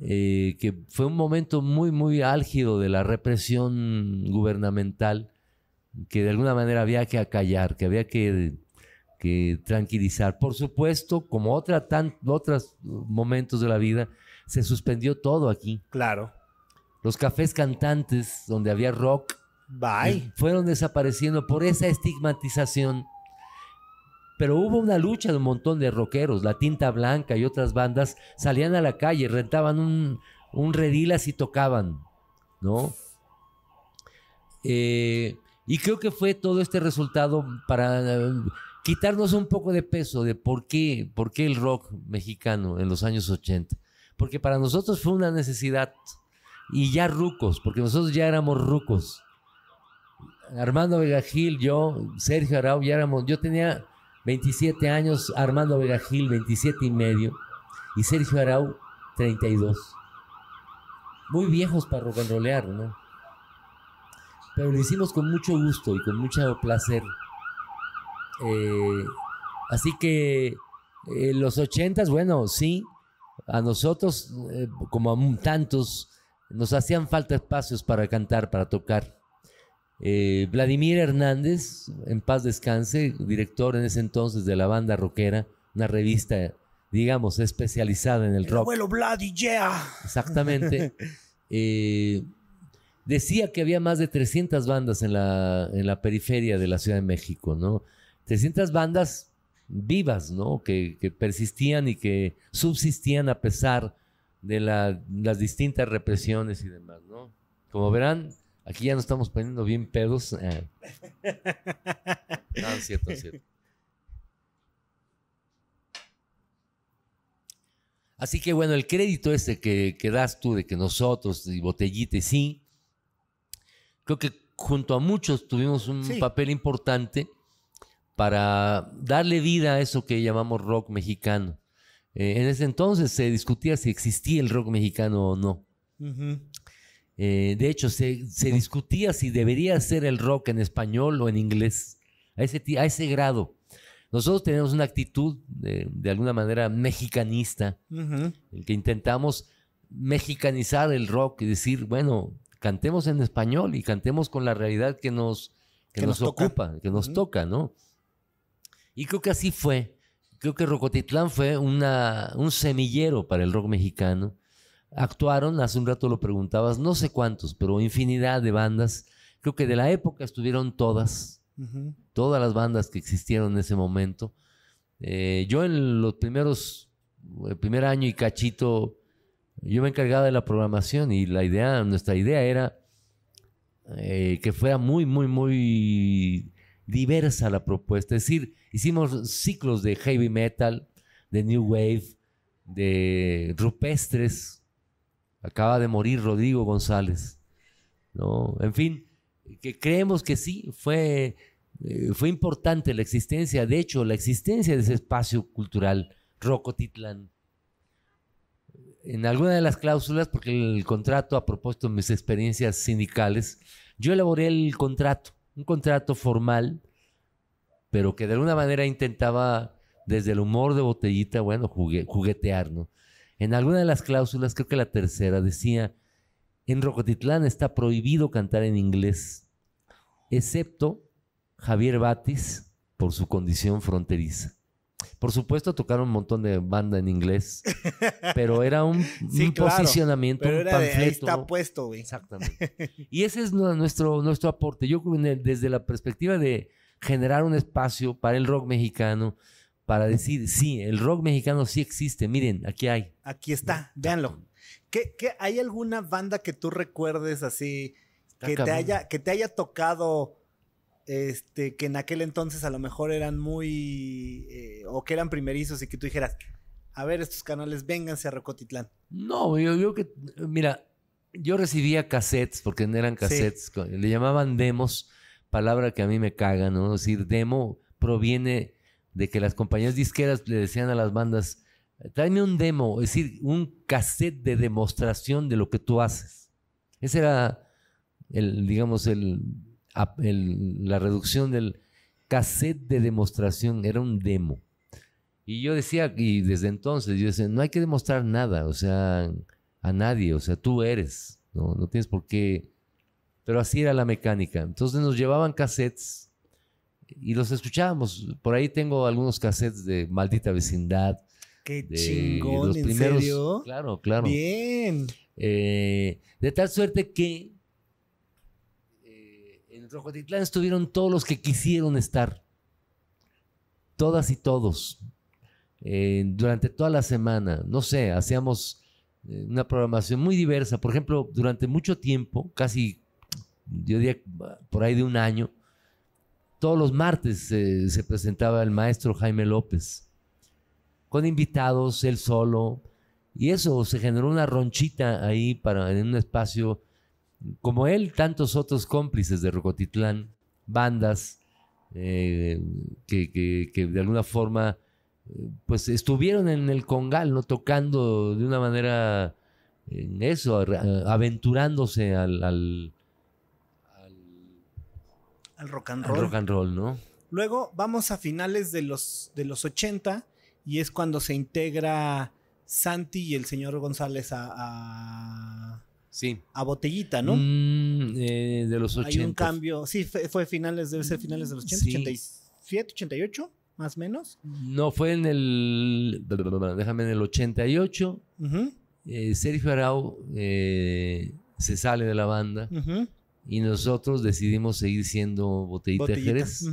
eh, que fue un momento muy, muy álgido de la represión gubernamental, que de alguna manera había que acallar, que había que que tranquilizar. Por supuesto, como otra tan, otros momentos de la vida, se suspendió todo aquí. Claro. Los cafés cantantes, donde había rock, Fueron desapareciendo por esa estigmatización. Pero hubo una lucha de un montón de rockeros, La Tinta Blanca y otras bandas salían a la calle, rentaban un, un redilas y tocaban, ¿no? Eh, y creo que fue todo este resultado para quitarnos un poco de peso de por qué, por qué el rock mexicano en los años 80. Porque para nosotros fue una necesidad. Y ya rucos, porque nosotros ya éramos rucos. Armando Vega Gil, yo, Sergio Arau, ya éramos, yo tenía 27 años, Armando Vega Gil 27 y medio, y Sergio Arau 32. Muy viejos para rock and rollear, ¿no? Pero lo hicimos con mucho gusto y con mucho placer. Eh, así que eh, los ochentas, bueno, sí, a nosotros, eh, como a tantos, nos hacían falta espacios para cantar, para tocar. Vladimir Hernández, en paz descanse, director en ese entonces de la banda rockera, una revista, digamos, especializada en el, rock. Abuelo Vladi, yeah. Exactamente. decía que había más de 300 bandas en la, en la periferia de la Ciudad de México, ¿no? 300 bandas vivas, ¿no? Que, persistían y que subsistían a pesar de las distintas represiones y demás, ¿no? Como verán, aquí ya nos estamos poniendo bien pedos. Eh. No, es cierto, es cierto. Así que bueno, el crédito este que, que das tú de que nosotros y Botellita y sí, creo que junto a muchos tuvimos un papel importante para darle vida a eso que llamamos rock mexicano. Eh, en ese entonces se discutía si existía el rock mexicano o no. Eh, de hecho, se, discutía si debería ser el rock en español o en inglés, a ese, a ese grado. Nosotros tenemos una actitud de, alguna manera mexicanista, en que intentamos mexicanizar el rock y decir, bueno, cantemos en español y cantemos con la realidad que nos, que, nos, ocupa, que nos toca, ¿no? Y creo que así fue. Creo que Rocotitlán fue una, un semillero para el rock mexicano. Actuaron, hace un rato lo preguntabas, no sé cuántos, pero infinidad de bandas. Creo que de la época estuvieron todas, todas las bandas que existieron en ese momento. Eh, yo en los primeros, el primer año y cachito, yo me encargaba de la programación y la idea, nuestra idea era eh, que fuera muy, muy, muy diversa la propuesta. Es decir, hicimos ciclos de heavy metal, de new wave, de rupestres. Acaba de morir Rodrigo González. ¿no? En fin, que creemos que sí, fue, eh, fue importante la existencia, de hecho, la existencia de ese espacio cultural, Rocotitlán. En alguna de las cláusulas, porque el contrato, a propósito de mis experiencias sindicales, yo elaboré el contrato, un contrato formal, pero que de alguna manera intentaba, desde el humor de botellita, bueno, juguetear, ¿no? En alguna de las cláusulas, creo que la tercera, decía, en Rocotitlán está prohibido cantar en inglés, excepto Javier Batis por su condición fronteriza. Por supuesto, tocaron un montón de banda en inglés, pero era un, posicionamiento, un panfleto. está puesto, güey. Exactamente. Y ese es nuestro, nuestro aporte. Yo, desde la perspectiva de generar un espacio para el rock mexicano, para decir, sí, el rock mexicano sí existe. Miren, aquí hay. Aquí está, véanlo. ¿Qué, hay alguna banda que tú recuerdes así que te, haya, que te haya tocado este, que en aquel entonces a lo mejor eran muy eh, o que eran primerizos y que tú dijeras, a ver, estos canales, vénganse a Rocotitlán? No, yo, yo que, mira, yo recibía cassettes, porque no eran cassettes, le llamaban demos, palabra que a mí me caga, ¿no? Es decir, demo proviene de que las compañías disqueras le decían a las bandas, tráeme un demo, es decir, un cassette de demostración de lo que tú haces. Ese era el, digamos, el, la reducción del cassette de demostración, era un demo. Y yo decía, y desde entonces, yo decía, no hay que demostrar nada, o sea, a nadie, o sea, tú eres, no, no tienes por qué. Pero así era la mecánica. Entonces nos llevaban cassettes y los escuchábamos. Por ahí tengo algunos cassettes de Maldita Vecindad, Qué chingón, ¿en serio? Claro, claro. Bien. Eh, de tal suerte que eh, en Rojotitlán estuvieron todos los que quisieron estar. Todas y todos. Eh, durante toda la semana. No sé, hacíamos una programación muy diversa. Por ejemplo, durante mucho tiempo, casi, yo diría por ahí de un año, todos los martes se presentaba el maestro Jaime López con invitados, él solo. Y eso se generó una ronchita ahí para, en un espacio, como él, tantos otros cómplices de Rocotitlán, bandas eh, que, de alguna forma pues estuvieron en el Congal, ¿no? Tocando de una manera en eso, aventurándose al, al, rock and roll. rock and roll, ¿no? Luego vamos a finales de los, de los 80 y es cuando se integra Santi y el señor González a, sí. a Botellita, ¿no? Mm, eh, de los 80. Hay un cambio, sí, fue, finales, debe ser finales de los 80, 87, 88, más o menos. No, fue en el, déjame, en el 88. Eh, Sergio Arau eh, se sale de la banda y nosotros decidimos seguir siendo Botellita, Botellita. Jerez.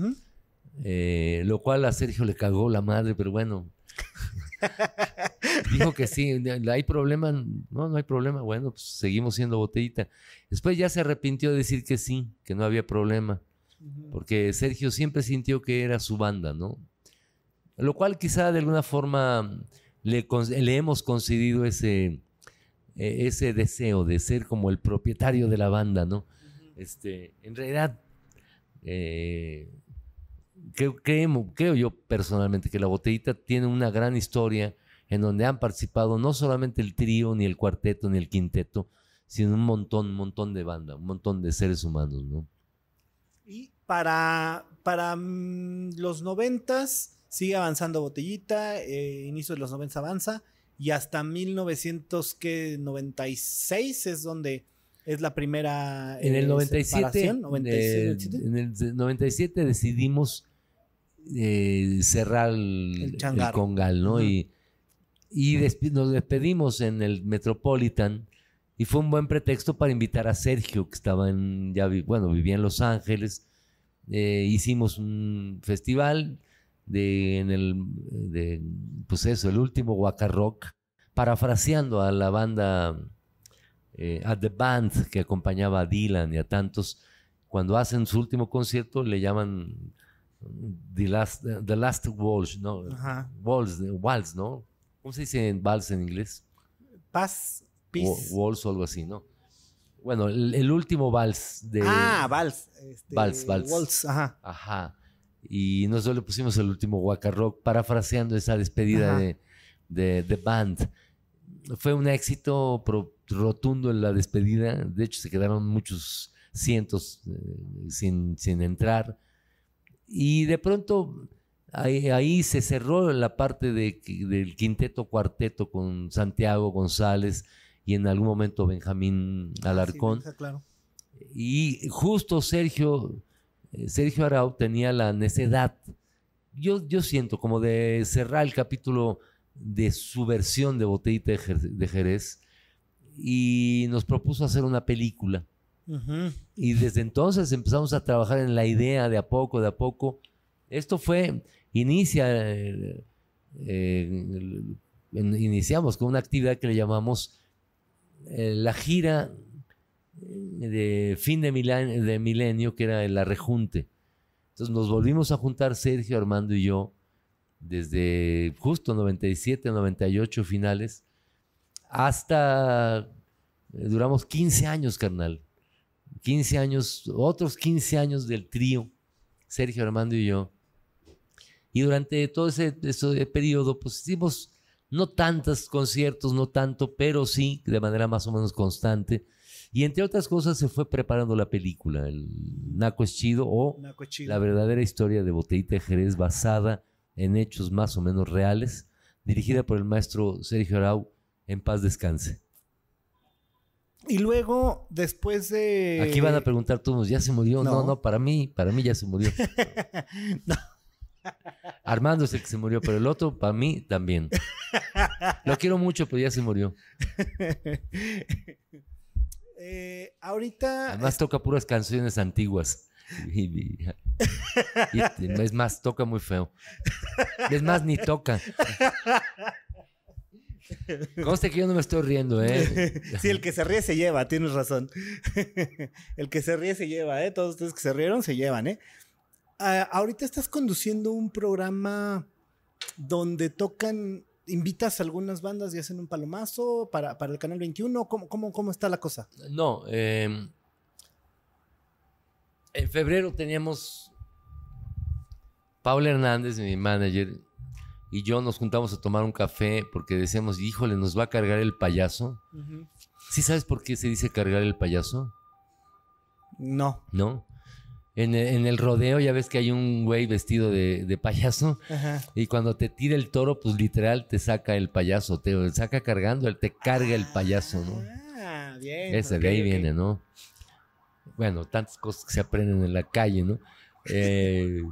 lo cual a Sergio le cagó la madre, pero bueno, Dijo que sí, hay problema, no, no hay problema, bueno, pues seguimos siendo botellita. Después ya se arrepintió de decir que sí, que no había problema, porque Sergio siempre sintió que era su banda, ¿no? Lo cual quizá de alguna forma le, le hemos concedido ese, e, ese deseo de ser como el propietario de la banda, ¿no? Este, en realidad, eh, creo, creo yo personalmente que la botellita tiene una gran historia en donde han participado no solamente el trío, ni el cuarteto, ni el quinteto, sino un montón, un montón de banda, un montón de seres humanos, ¿no? Y para, para mm, los noventas sigue avanzando Botellita, eh, inicio de los noventas avanza, y hasta 1996 es donde es la primera. En el 97, eh, en el 97 decidimos eh, cerrar el, Congal, ¿no? Y, y nos despedimos en el Metropolitan y fue un buen pretexto para invitar a Sergio, que estaba en, ya, bueno, vivía en Los Ángeles. Eh, hicimos un festival de, en el, de, pues eso, el último Waka Rock, parafraseando a la banda eh, a The Band que acompañaba a Dylan y a tantos. Cuando hacen su último concierto le llaman The Last, the last Waltz, ¿no? Ajá. Waltz, Waltz, ¿no? ¿Cómo se dice en vals en inglés? Paz, peace. Waltz o algo así, ¿no? Bueno, el, el último vals de... ah, vals. este, Vals, vals. waltz, ajá. Ajá. Y nosotros le pusimos el último Waka Rock, parafraseando esa despedida de, de The Band. Fue un éxito pro- rotundo en la despedida. De hecho, se quedaron muchos cientos eh, sin, sin entrar. Y de pronto ahí, ahí se cerró la parte de- del quinteto cuarteto con Santiago González y en algún momento Benjamín Alarcón. Sí, claro. Y justo Sergio, eh, Sergio Arau tenía la necedad, yo, yo siento como de cerrar el capítulo de su versión de Botellita de Jerez y nos propuso hacer una película. Ujú. Y desde entonces empezamos a trabajar en la idea de a poco, de a poco. Esto fue, inicia, eh, eh, iniciamos con una actividad que le llamamos eh, la gira de fin de milenio, de milenio, que era la rejunte. Entonces nos volvimos a juntar Sergio, Armando y yo, desde justo 97, 98 finales, hasta, eh, duramos 15 años, carnal. 15 años, otros 15 años del trío, Sergio, Armando y yo. Y durante todo ese, ese periodo, pues hicimos no tantos conciertos, no tanto, pero sí de manera más o menos constante. Y entre otras cosas se fue preparando la película, el Naco es chido o Naco chido. la verdadera historia de Botellita de Jerez basada en hechos más o menos reales, dirigida por el maestro Sergio Arau, en paz descanse. Y luego, después de. Aquí van a preguntar todos, ¿ya se murió? No, no. no, para mí, para mí ya se murió. No. Armando es el que se murió, pero el otro, para mí, también. Lo quiero mucho, pero ya se murió. Eh, ahorita. Además toca puras canciones antiguas. Y, y- y es más, toca muy feo. Es más, ni toca. Conste que yo no me estoy riendo, ¿eh? sí, el que se ríe se lleva, tienes razón. el que se ríe se lleva, ¿eh? Todos ustedes que se rieron se llevan, ¿eh? Ah, ahorita estás conduciendo un programa donde tocan, invitas a algunas bandas y hacen un palomazo para, para el Canal 21. ¿Cómo, cómo, cómo está la cosa? No, eh, en febrero teníamos Paula Hernández, mi manager, y yo nos juntamos a tomar un café porque decíamos, híjole, nos va a cargar el payaso. ¿Sí sabes por qué se dice cargar el payaso? No. ¿No? En el, en el rodeo ya ves que hay un güey vestido de, de payaso Ajá. y cuando te tira el toro, pues literal te saca el payaso, te saca cargando, él te carga el payaso, ¿no? Ah, bien. Ese de ahí viene, ¿no? Bueno, tantas cosas que se aprenden en la calle, ¿no? Eh,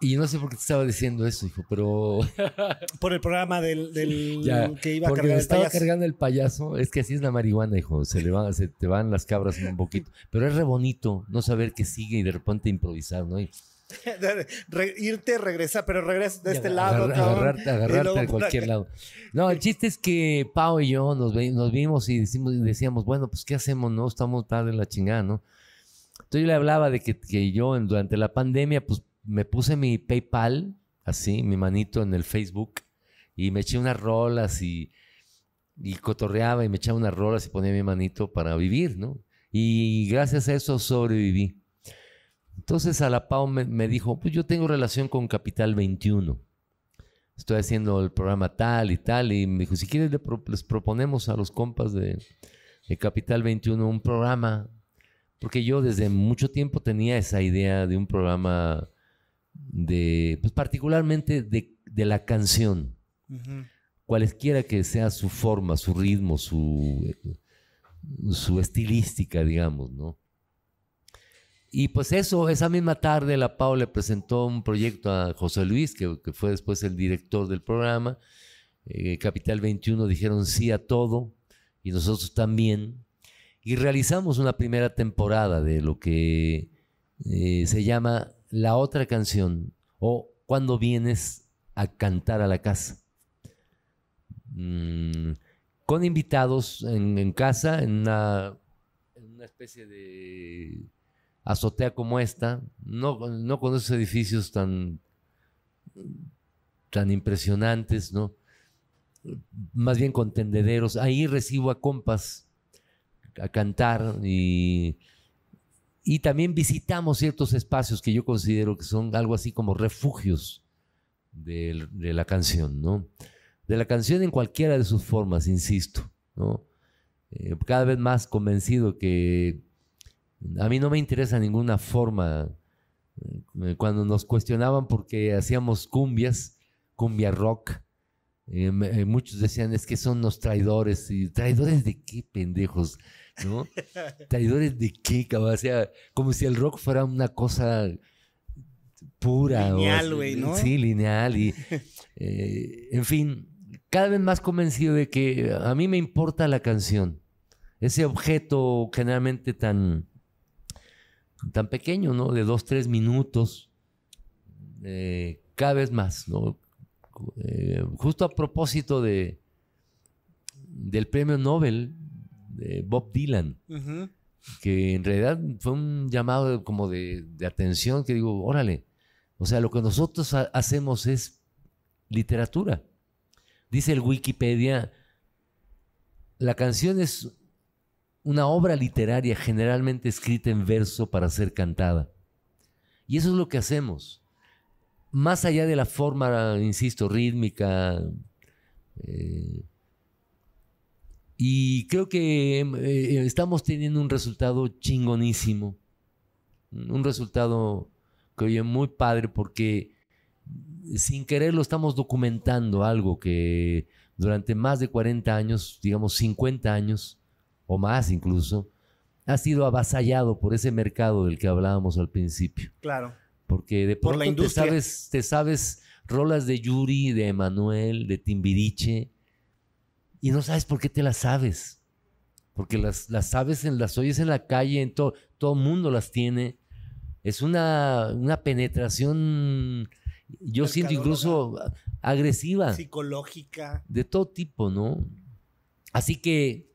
y no sé por qué te estaba diciendo eso, hijo, pero Por el programa del, del ya, que iba a porque cargar el estaba payaso. cargando el payaso. Es que así es la marihuana, hijo. Se, le van, se te van las cabras un poquito. Pero es re bonito no saber qué sigue y de repente improvisar, ¿no? Y Re- irte, regresar, pero regresas de este agar- lado. agarrarte agarrarte luego de por cualquier lado. No, el chiste es que Pau y yo nos, ve- nos vimos y decimos, decíamos, bueno, pues ¿qué hacemos? No, estamos tarde en la chingada, ¿no? Entonces yo le hablaba de que, que yo en- durante la pandemia, pues me puse mi PayPal, así, mi manito en el Facebook, y me eché unas rolas y, y cotorreaba y me echaba unas rolas y ponía mi manito para vivir, ¿no? Y gracias a eso sobreviví. Entonces a la Pau me, me dijo, pues yo tengo relación con Capital 21. Estoy haciendo el programa tal y tal. Y me dijo, si quieres les proponemos a los compas de, de Capital 21 un programa. Porque yo desde mucho tiempo tenía esa idea de un programa de, pues particularmente de, de la canción cualesquiera que sea su forma, su ritmo, su, su estilística, digamos, ¿no? Y pues eso, esa misma tarde la Pau le presentó un proyecto a José Luis, que, que fue después el director del programa. Eh, Capital 21 dijeron sí a todo y nosotros también. Y realizamos una primera temporada de lo que eh, se llama La otra canción o Cuando vienes a cantar a la casa. Mm, con invitados en, casa, en una, en una, especie de azotea como esta. No, no con esos edificios tan, tan impresionantes, ¿no? Más bien con tendederos. Ahí recibo a compas a cantar y, y también visitamos ciertos espacios que yo considero que son algo así como refugios de, la canción, ¿no? de la canción en cualquiera de sus formas, insisto, ¿no? Eh, cada vez más convencido que a mí no me interesa ninguna forma. Eh, cuando nos cuestionaban porque hacíamos cumbias, cumbia rock, eh, muchos decían es que son los traidores. ¿Y traidores de qué, pendejos? ¿No? ¿Traidores de qué, O sea, como si el rock fuera una cosa pura. Lineal, güey, ¿no? Sí, lineal. Y, en fin, cada vez más convencido de que a mí me importa la canción. Ese objeto generalmente tan, tan pequeño, ¿no? De dos, tres minutos. Eh, cada vez más, ¿no? Eh, justo a propósito de, del premio Nobel de Bob Dylan, que en realidad fue un llamado como de, de, atención que digo, órale, o sea, lo que nosotros hacemos es literatura. Dice el Wikipedia, la canción es una obra literaria generalmente escrita en verso para ser cantada. Y eso es lo que hacemos. Más allá de la forma, insisto, rítmica. Eh, y creo que eh, estamos teniendo un resultado chingonísimo. Un resultado que oye muy padre porque sin quererlo estamos documentando algo que durante más de 40 años, digamos 50 años o más incluso, ha sido avasallado por ese mercado del que hablábamos al principio. Claro. Porque de pronto te sabes, te sabes rolas de Yuri, de Emanuel, de Timbiriche, y no sabes por qué te las sabes. Porque las, las sabes, en, las oyes en la calle, en todo, todo mundo las tiene. Es una, una penetración yo siento incluso agresiva. Psicológica. De todo tipo, ¿no? Así que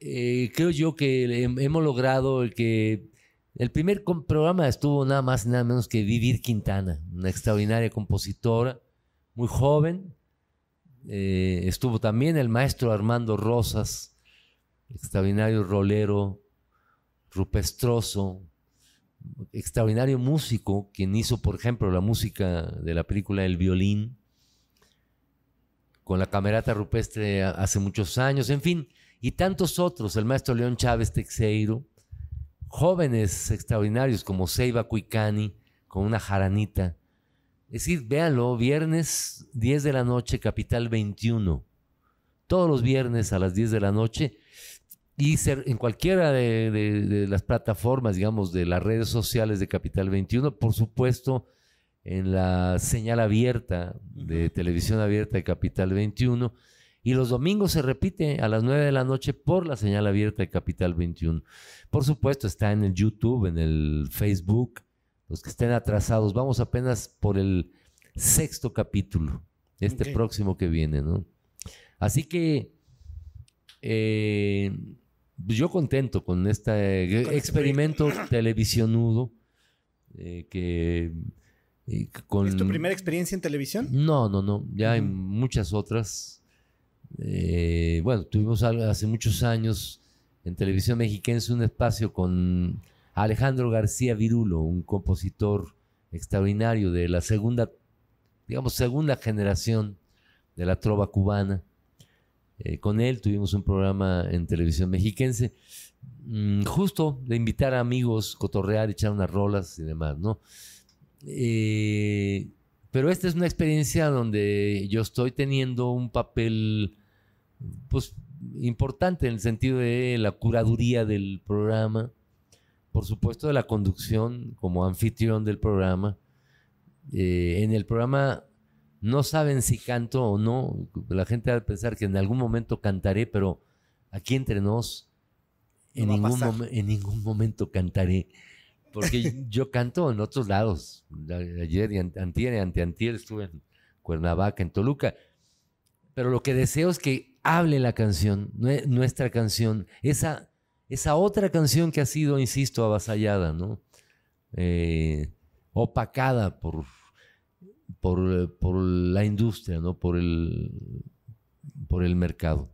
eh, creo yo que hemos logrado el que el primer programa estuvo nada más y nada menos que Vivir Quintana, una extraordinaria compositora, muy joven. Eh, estuvo también el maestro Armando Rosas, extraordinario rolero, rupestroso, extraordinario músico, quien hizo, por ejemplo, la música de la película El violín, con la camerata rupestre hace muchos años, en fin, y tantos otros, el maestro León Chávez Texeiro, jóvenes extraordinarios como Seiba Cuicani, con una jaranita. Es decir, véanlo, viernes 10 de la noche, Capital 21. Todos los viernes a las 10 de la noche y en cualquiera de, las plataformas, digamos, de las redes sociales de Capital 21, por supuesto, en la señal abierta de televisión abierta de Capital 21. Y los domingos se repite a las 9 de la noche por la señal abierta de Capital 21. Por supuesto, está en el YouTube, en el Facebook. Los que estén atrasados, vamos apenas por el sexto capítulo, este próximo que viene, ¿no? Así que eh, pues, yo contento con este experimento televisionudo eh, que eh, ¿Es tu primera experiencia en televisión? No, no, no. Ya hay muchas otras. Bueno, tuvimos hace muchos años en televisión mexiquense un espacio con Alejandro García Virulo, un compositor extraordinario de la segunda, digamos, segunda generación de la trova cubana. Eh, con él tuvimos un programa en televisión mexiquense, mm, justo de invitar a amigos, cotorrear, echar unas rolas y demás, ¿no? Eh, pero esta es una experiencia donde yo estoy teniendo un papel, pues, importante en el sentido de la curaduría del programa, por supuesto de la conducción como anfitrión del programa. Eh, en el programa no saben si canto o no. La gente va a pensar que en algún momento cantaré, pero aquí entre nos, en, ningún, en ningún momento cantaré. Porque yo canto en otros lados. Ayer y antier y anteantier estuve en Cuernavaca, en Toluca. Pero lo que deseo es que hable la canción, nuestra canción, esa, esa otra canción que ha sido, insisto, avasallada, ¿no? Eh, opacada por, por, por, la industria, ¿no? Por el, por el mercado.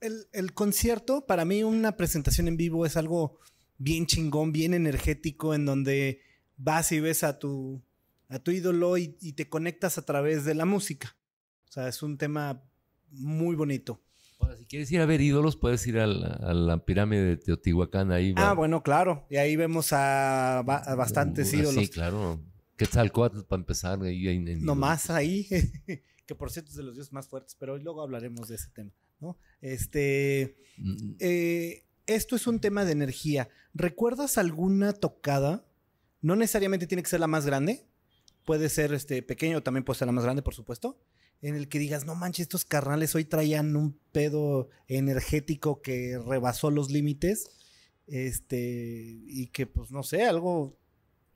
El, el, concierto, para mí una presentación en vivo es algo bien chingón, bien energético, en donde vas y ves a tu, a tu ídolo y, te conectas a través de la música. O sea, es un tema muy bonito. Si quieres ir a ver ídolos, puedes ir a la, pirámide de Teotihuacán. Ahí Ah, bueno, claro. Y ahí vemos a, bastantes uh, ídolos. Sí, claro. Quetzalcóatl para empezar. Ahí, ahí, no más ahí. que por cierto es de los dioses más fuertes, pero luego hablaremos de ese tema. ¿no? Este. Mm. Eh, esto es un tema de energía. ¿Recuerdas alguna tocada? No necesariamente tiene que ser la más grande. Puede ser este pequeño, también puede ser la más grande, por supuesto. En el que digas, no manches, estos carnales hoy traían un pedo energético que rebasó los límites. Este, y que, pues, no sé, algo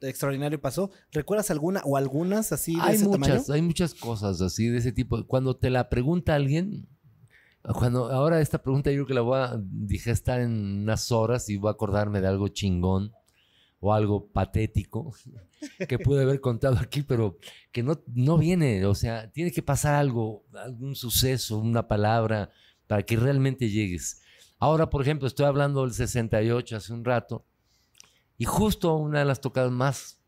extraordinario pasó. ¿Recuerdas alguna o algunas así de hay ese muchas, Hay muchas cosas así de ese tipo. Cuando te la pregunta alguien, cuando ahora esta pregunta yo creo que la voy a digestar en unas horas y voy a acordarme de algo chingón o algo patético que pude haber contado aquí, pero que no, no viene, o sea, tiene que pasar algo, algún suceso, una palabra, para que realmente llegues. Ahora, por ejemplo, estoy hablando del 68 hace un rato, y justo una de las tocadas más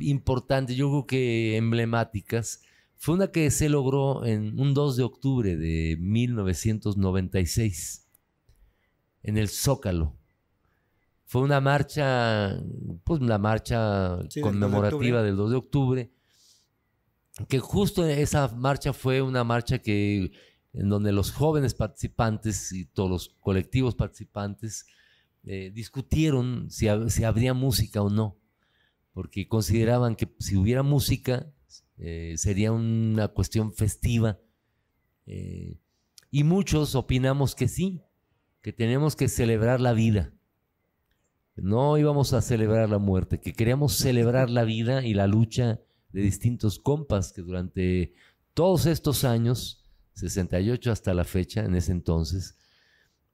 importantes, yo creo que emblemáticas, fue una que se logró en un 2 de octubre de 1996 en el Zócalo. Fue una marcha, pues una marcha conmemorativa del 2 de octubre, que justo esa marcha fue una marcha que en donde los jóvenes participantes y todos los colectivos participantes eh, discutieron si, si habría música o no, porque consideraban que si hubiera música eh, sería una cuestión festiva. Eh, y muchos opinamos que sí, que tenemos que celebrar la vida. No íbamos a celebrar la muerte, que queríamos celebrar la vida y la lucha de distintos compas que durante todos estos años, 68 hasta la fecha, en ese entonces,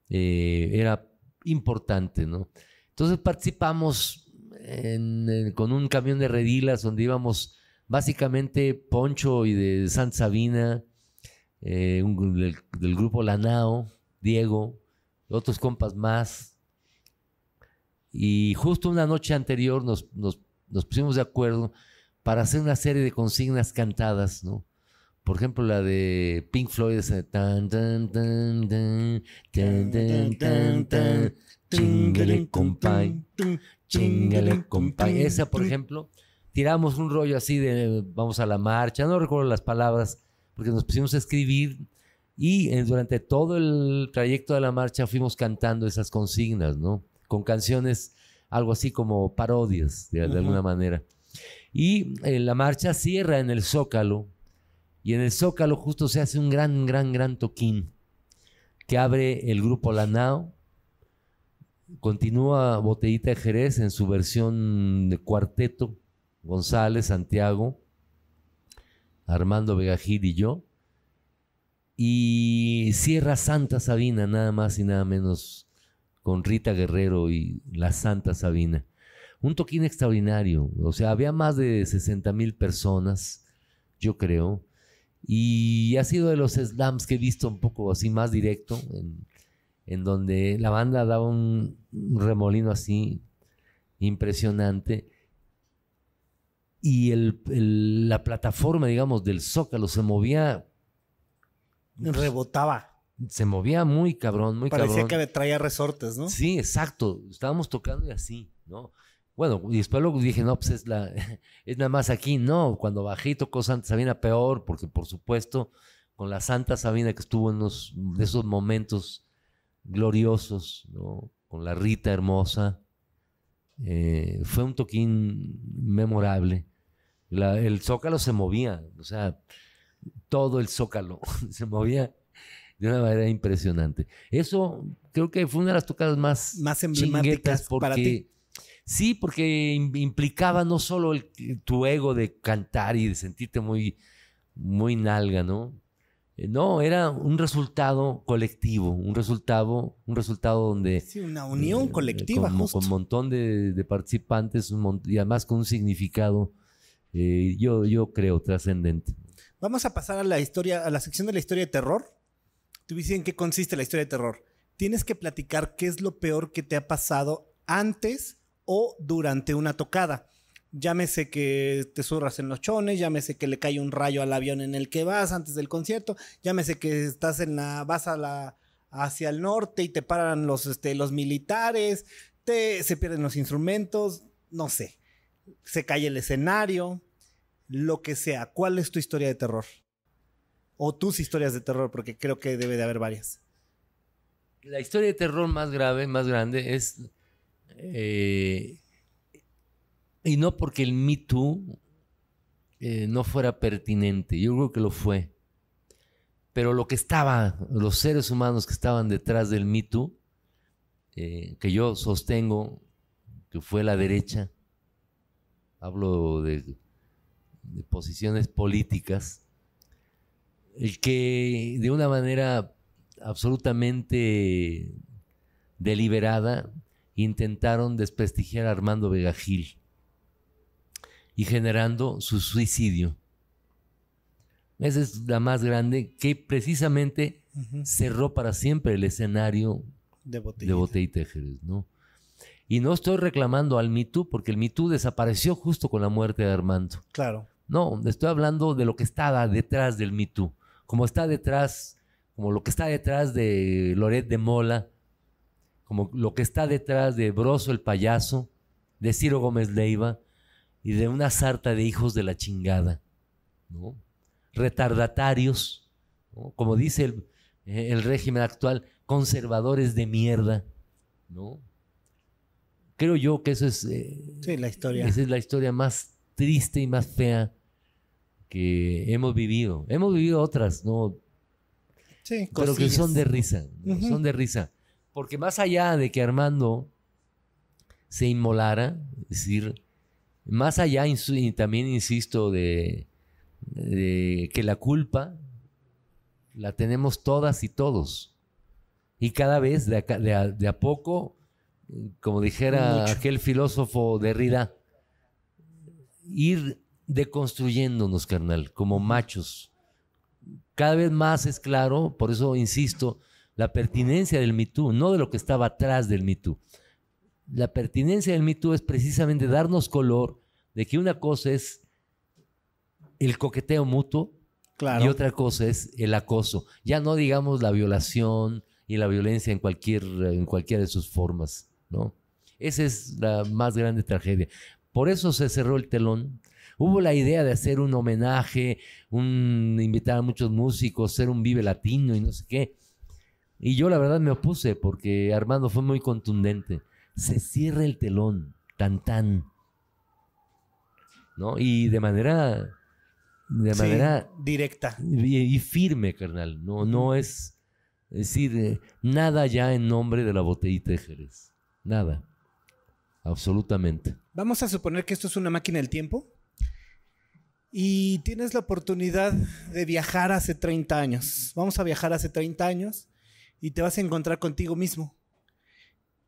eh, era importante, ¿no? Entonces participamos con un camión de redilas donde íbamos básicamente Poncho y de Santa Sabina, eh, del, grupo Lanao, Diego, otros compas más. Y justo una noche anterior nos, nos, nos pusimos de acuerdo para hacer una serie de consignas cantadas, ¿no? Por ejemplo, la de Pink Floyd, esa tan tan tan tan tan tan tan chingale compay, chingale compay. Esa, por ejemplo, tiramos un rollo así de vamos a la marcha, no recuerdo las palabras, porque nos pusimos a escribir y eh, durante todo el trayecto de la marcha fuimos cantando esas consignas, ¿no? Con canciones, algo así como parodias, de, alguna manera. Y eh, la marcha cierra en el Zócalo, y en el Zócalo justo se hace un gran, gran, gran toquín que abre el grupo Lanao. Continúa Botellita de Jerez en su versión de cuarteto González, Santiago, Armando Vegajid y yo. Y cierra Santa Sabina, nada más y nada menos, con Rita Guerrero y la Santa Sabina. Un toquín extraordinario, o sea, había más de 60 mil personas, yo creo, y ha sido de los slams que he visto un poco así más directo, en, donde la banda daba un remolino así impresionante y la plataforma, digamos, del zócalo se movía. Rebotaba. Se movía muy cabrón, muy cabrón. Parecía que traía resortes, ¿no? Sí, exacto. Estábamos tocando y así, ¿no? Bueno, y después luego dije, no, pues es, la, es nada más aquí. No, cuando bajé y tocó Santa Sabina, peor, porque por supuesto, con la Santa Sabina que estuvo en unos de esos momentos gloriosos, ¿no? Con la Rita hermosa, eh, fue un toquín memorable el zócalo se movía, o sea, todo el zócalo se movía de una manera impresionante. Eso creo que fue una de las tocadas más, más emblemáticas porque, para ti. Sí, porque implicaba no solo tu ego de cantar y de sentirte muy, muy nalga, ¿no? Eh, No, era un resultado colectivo, un resultado, un resultado donde Sí, una unión eh, colectiva, con, justo. con un montón de, de participantes un y además con un significado, eh, yo, yo creo, trascendente. Vamos a pasar a la historia, a la sección de la historia de terror. Tú dices en qué consiste la historia de terror. Tienes que platicar qué es lo peor que te ha pasado antes o durante una tocada. Llámese que te zurras en los chones, llámese que le cae un rayo al avión en el que vas antes del concierto, llámese que estás en la, vas a la, hacia el norte y te paran los, este, los militares, te, se pierden los instrumentos, no sé, se cae el escenario, lo que sea. ¿Cuál es tu historia de terror? O tus historias de terror, porque creo que debe de haber varias. La historia de terror más grave, más grande, es. eh, y no porque el Me Too eh, no fuera pertinente, yo creo que lo fue. Pero lo que estaba, los seres humanos que estaban detrás del Me Too, eh, que yo sostengo que fue la derecha, hablo de, de posiciones políticas, el que de una manera absolutamente deliberada intentaron desprestigiar a Armando Vega Gil y generando su suicidio. Esa es la más grande que precisamente cerró para siempre el escenario De botella. de Botella y Tejeres, ¿no? Y no estoy reclamando al Me Too, porque el Me Too desapareció justo con la muerte de Armando. Claro. No, estoy hablando de lo que estaba detrás del Me Too. Como está detrás, como lo que está detrás de Loret de Mola, como lo que está detrás de Broso el payaso, de Ciro Gómez Leiva y de una sarta de hijos de la chingada, ¿no? Retardatarios, ¿no? como dice el, eh, el régimen actual, conservadores de mierda, ¿no? Creo yo que eso es eh, Sí, la historia. esa es la historia más triste y más fea que hemos vivido. Hemos vivido otras, ¿no? Sí, Pero que son de risa, ¿no? Son de risa. Porque más allá de que Armando se inmolara, es decir, más allá, y también insisto, de, de que la culpa la tenemos todas y todos. Y cada vez, de a, ca- de a- de a poco, como dijera Mucho. aquel filósofo Derrida, ir deconstruyéndonos, carnal, como machos. Cada vez más es claro, por eso insisto, la pertinencia del Me Too, no de lo que estaba atrás del Me Too. La pertinencia del Me Too es precisamente darnos color de que una cosa es el coqueteo mutuo Claro. y otra cosa es el acoso. Ya no digamos la violación y la violencia en cualquier en cualquiera de sus formas, ¿no? Esa es la más grande tragedia. Por eso se cerró el telón. Hubo la idea de hacer un homenaje, un invitar a muchos músicos, hacer un vive latino y no sé qué. Y yo la verdad me opuse porque Armando fue muy contundente. Se cierra el telón, tan tan. ¿No? Y de manera de Sí, manera directa. y, y firme, carnal. No, no es, es decir, eh, nada ya en nombre de la botellita de Jerez. Nada. Absolutamente. Vamos a suponer que esto es una máquina del tiempo y tienes la oportunidad de viajar hace 30 años. Vamos a viajar hace 30 años y te vas a encontrar contigo mismo.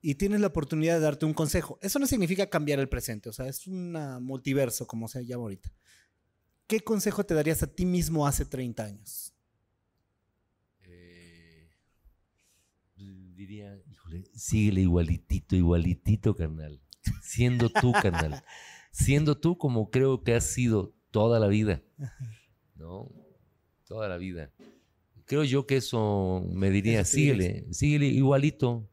Y tienes la oportunidad de darte un consejo. Eso no significa cambiar el presente, o sea, es un multiverso, como se llama ahorita. ¿Qué consejo te darías a ti mismo hace 30 años? Eh, diría, híjole, síguele igualitito, igualitito, carnal. Siendo tú, carnal. Siendo tú como creo que has sido toda la vida. ¿No? Toda la vida. Creo yo que eso me diría, Eso síguele, síguele igualito.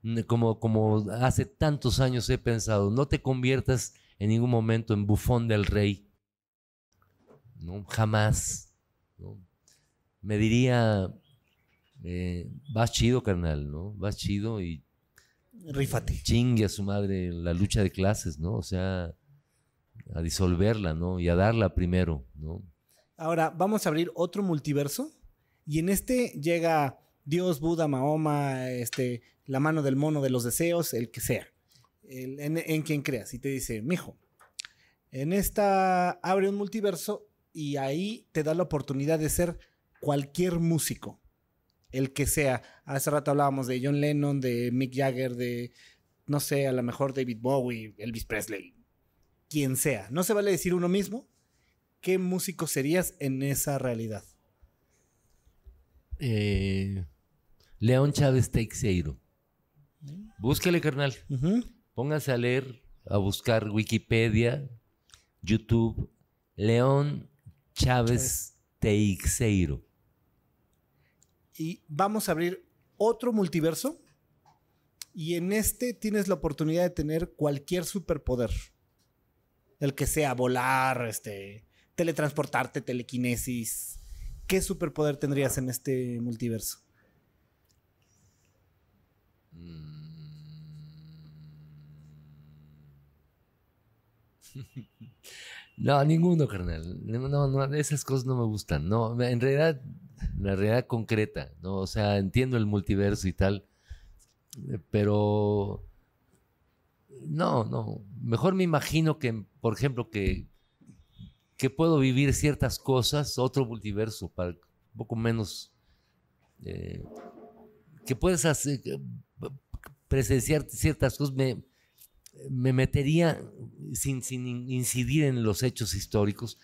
Mm, Como, como hace tantos años he pensado, no te conviertas en ningún momento en bufón del rey. ¿No? Jamás. ¿no? Me diría, eh, vas chido, carnal, ¿no? Vas chido y Rífate. chingue a su madre la lucha de clases, ¿no? O sea, a disolverla, ¿no? Y a darla primero, ¿no? Ahora, vamos a abrir otro multiverso. Y en este llega Dios, Buda, Mahoma, este, la mano del mono de los deseos, el que sea. En, en quien creas. Y te dice, mijo, en esta abre un multiverso y ahí te da la oportunidad de ser cualquier músico, el que sea. Hace rato hablábamos de John Lennon, de Mick Jagger, de, no sé, a lo mejor David Bowie, Elvis Presley, quien sea. No se vale decir uno mismo. ¿Qué músico serías en esa realidad? Eh, León Chávez Teixeiro. Búsquele, carnal. Póngase a leer, a buscar Wikipedia, YouTube, León Chávez Teixeiro. y vamos a abrir otro multiverso. Y en este tienes la oportunidad de tener cualquier superpoder. El que sea volar, este, teletransportarte, telequinesis. ¿Qué superpoder tendrías en este multiverso? No, ninguno, carnal. No, no, esas cosas no me gustan. No, en realidad, la realidad concreta, ¿no? O sea, entiendo el multiverso y tal, eh, pero no, no. Mejor me imagino que, por ejemplo, que, puedo vivir ciertas cosas, otro multiverso, para un poco menos. eh, que puedes presenciar ciertas cosas. Me, me metería, sin, sin in- incidir en los hechos históricos,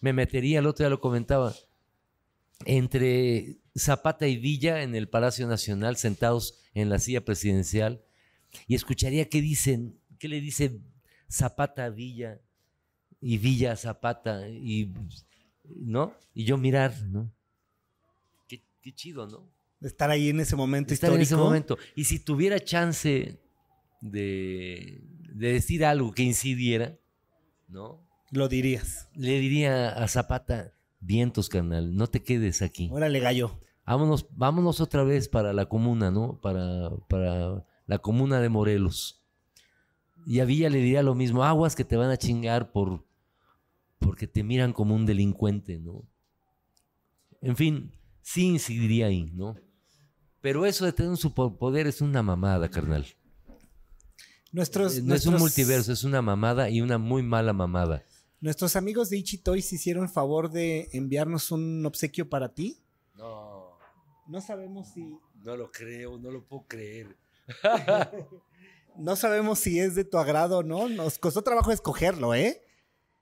me metería, el otro día lo comentaba, entre Zapata y Villa en el Palacio Nacional, sentados en la silla presidencial, y escucharía qué dicen, qué le dice Zapata a Villa y Villa a Zapata, y, ¿no? Y yo mirar, ¿no? Qué, qué chido, ¿no? Estar ahí en ese momento estar en ese momento. Y si tuviera chance de, de decir algo que incidiera, ¿no? Lo dirías. Le diría a Zapata, vientos, carnal, no te quedes aquí. Órale, gallo. Vámonos, vámonos otra vez para la comuna, ¿no? Para, para la comuna de Morelos. Y a Villa le diría lo mismo, aguas que te van a chingar por porque te miran como un delincuente, ¿no? En fin, sí incidiría ahí, ¿no? Pero eso de tener un superpoder es una mamada, carnal. Nuestros, Eh, no es un multiverso, es una mamada y una muy mala mamada. Nuestros amigos de Ichi Toys hicieron favor de enviarnos un obsequio para ti. No, No sabemos si. no lo creo, no lo puedo creer. No sabemos si es de tu agrado o no. Nos costó trabajo escogerlo, ¿eh?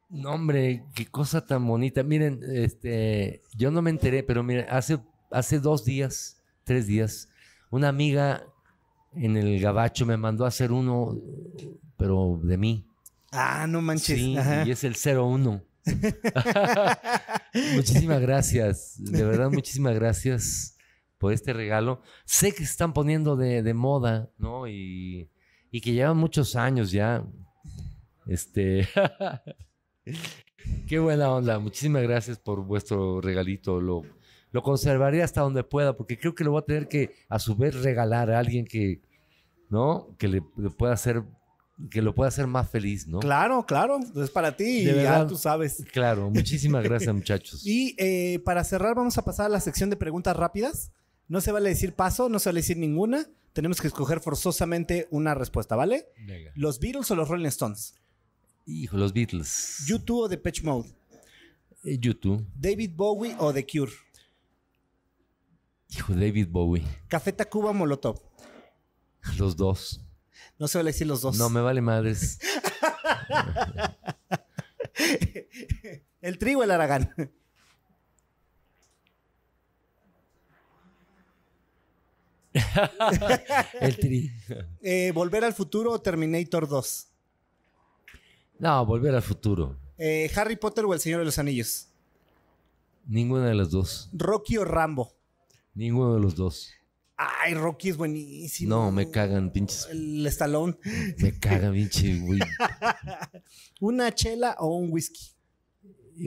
No, hombre, qué cosa tan bonita. Miren, este, yo no me enteré, pero miren, hace, hace dos días, tres días, una amiga en el gabacho me mandó a hacer uno, pero de mí. Ah, no manches. Sí, Ajá. y es el 01. muchísimas gracias, de verdad, muchísimas gracias por este regalo. Sé que se están poniendo de, de moda, ¿no? Y, y que llevan muchos años ya. Este. Qué buena onda. Muchísimas gracias por vuestro regalito. Lo, lo conservaré hasta donde pueda, porque creo que lo voy a tener que, a su vez, regalar a alguien que, ¿no? Que le, le pueda hacer, que lo pueda hacer más feliz, ¿no? Claro, claro. Es para ti y ya tú sabes. Claro, muchísimas gracias, muchachos. Y eh, para cerrar, vamos a pasar a la sección de preguntas rápidas. No se vale decir paso, no se vale decir ninguna. Tenemos que escoger forzosamente una respuesta, ¿vale? Venga. ¿Los Beatles o los Rolling Stones? Hijo, los Beatles. ¿YouTube o Depeche Mode? Eh, YouTube. ¿David Bowie o The Cure? Hijo, David Bowie. ¿Café Tacuba o Molotov? Los dos. No se vale decir los dos. No me vale madres. ¿El Tri o el Aragán? El tri. Eh, ¿Volver al futuro o Terminator 2? No, volver al futuro. Eh, ¿Harry Potter o El Señor de los Anillos? Ninguna de las dos. ¿Rocky o Rambo? Ninguno de los dos. Ay, Rocky es buenísimo. No, me cagan, pinches. El Stallone. Me cagan, pinche, güey. ¿Una chela o un whisky?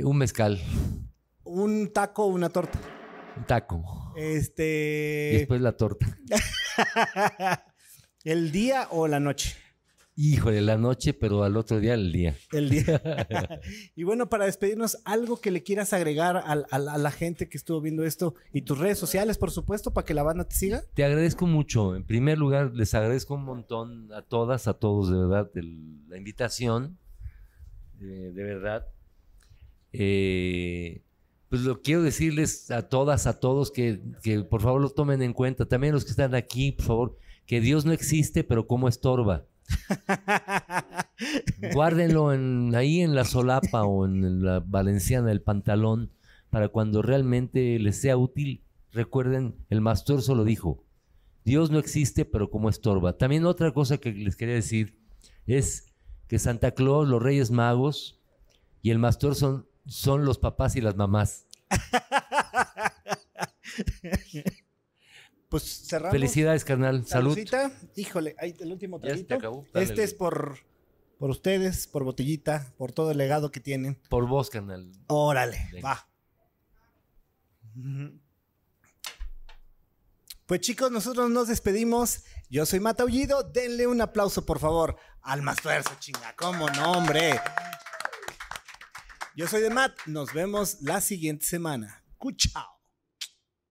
Un mezcal. ¿Un taco o una torta? Un taco. Y Este. después la torta. ¿El día o la noche? Híjole, la noche, pero al otro día el día. El día. y bueno, para despedirnos, algo que le quieras agregar a, la gente que estuvo viendo esto y tus redes sociales, por supuesto, para que la banda te siga. Te agradezco mucho. En primer lugar, les agradezco un montón a todas, a todos, de verdad, el- la invitación. Eh, de verdad. Eh, pues lo quiero decirles a todas, a todos que, que por favor lo tomen en cuenta. También los que están aquí, por favor, que Dios no existe, pero como estorba. Guárdenlo en, ahí en la solapa o en la valenciana del pantalón para cuando realmente les sea útil. Recuerden, el Mastorzo lo dijo. Dios no existe, pero como estorba. También otra cosa que les quería decir es que Santa Claus, los Reyes Magos y el Mastor son, los papás y las mamás. Pues cerramos. Felicidades, carnal. Salud. Híjole, ahí el último traguito. acabó. Dale, Este es por, por ustedes, por botellita, por todo el legado que tienen. Por vos, carnal. Órale, Venga. va. Pues chicos, nosotros nos despedimos. Yo soy Mata Ullido. Denle un aplauso, por favor, al más fuerza, chinga. ¿Cómo no, hombre? Yo soy de Matt. Nos vemos la siguiente semana. Cuchao.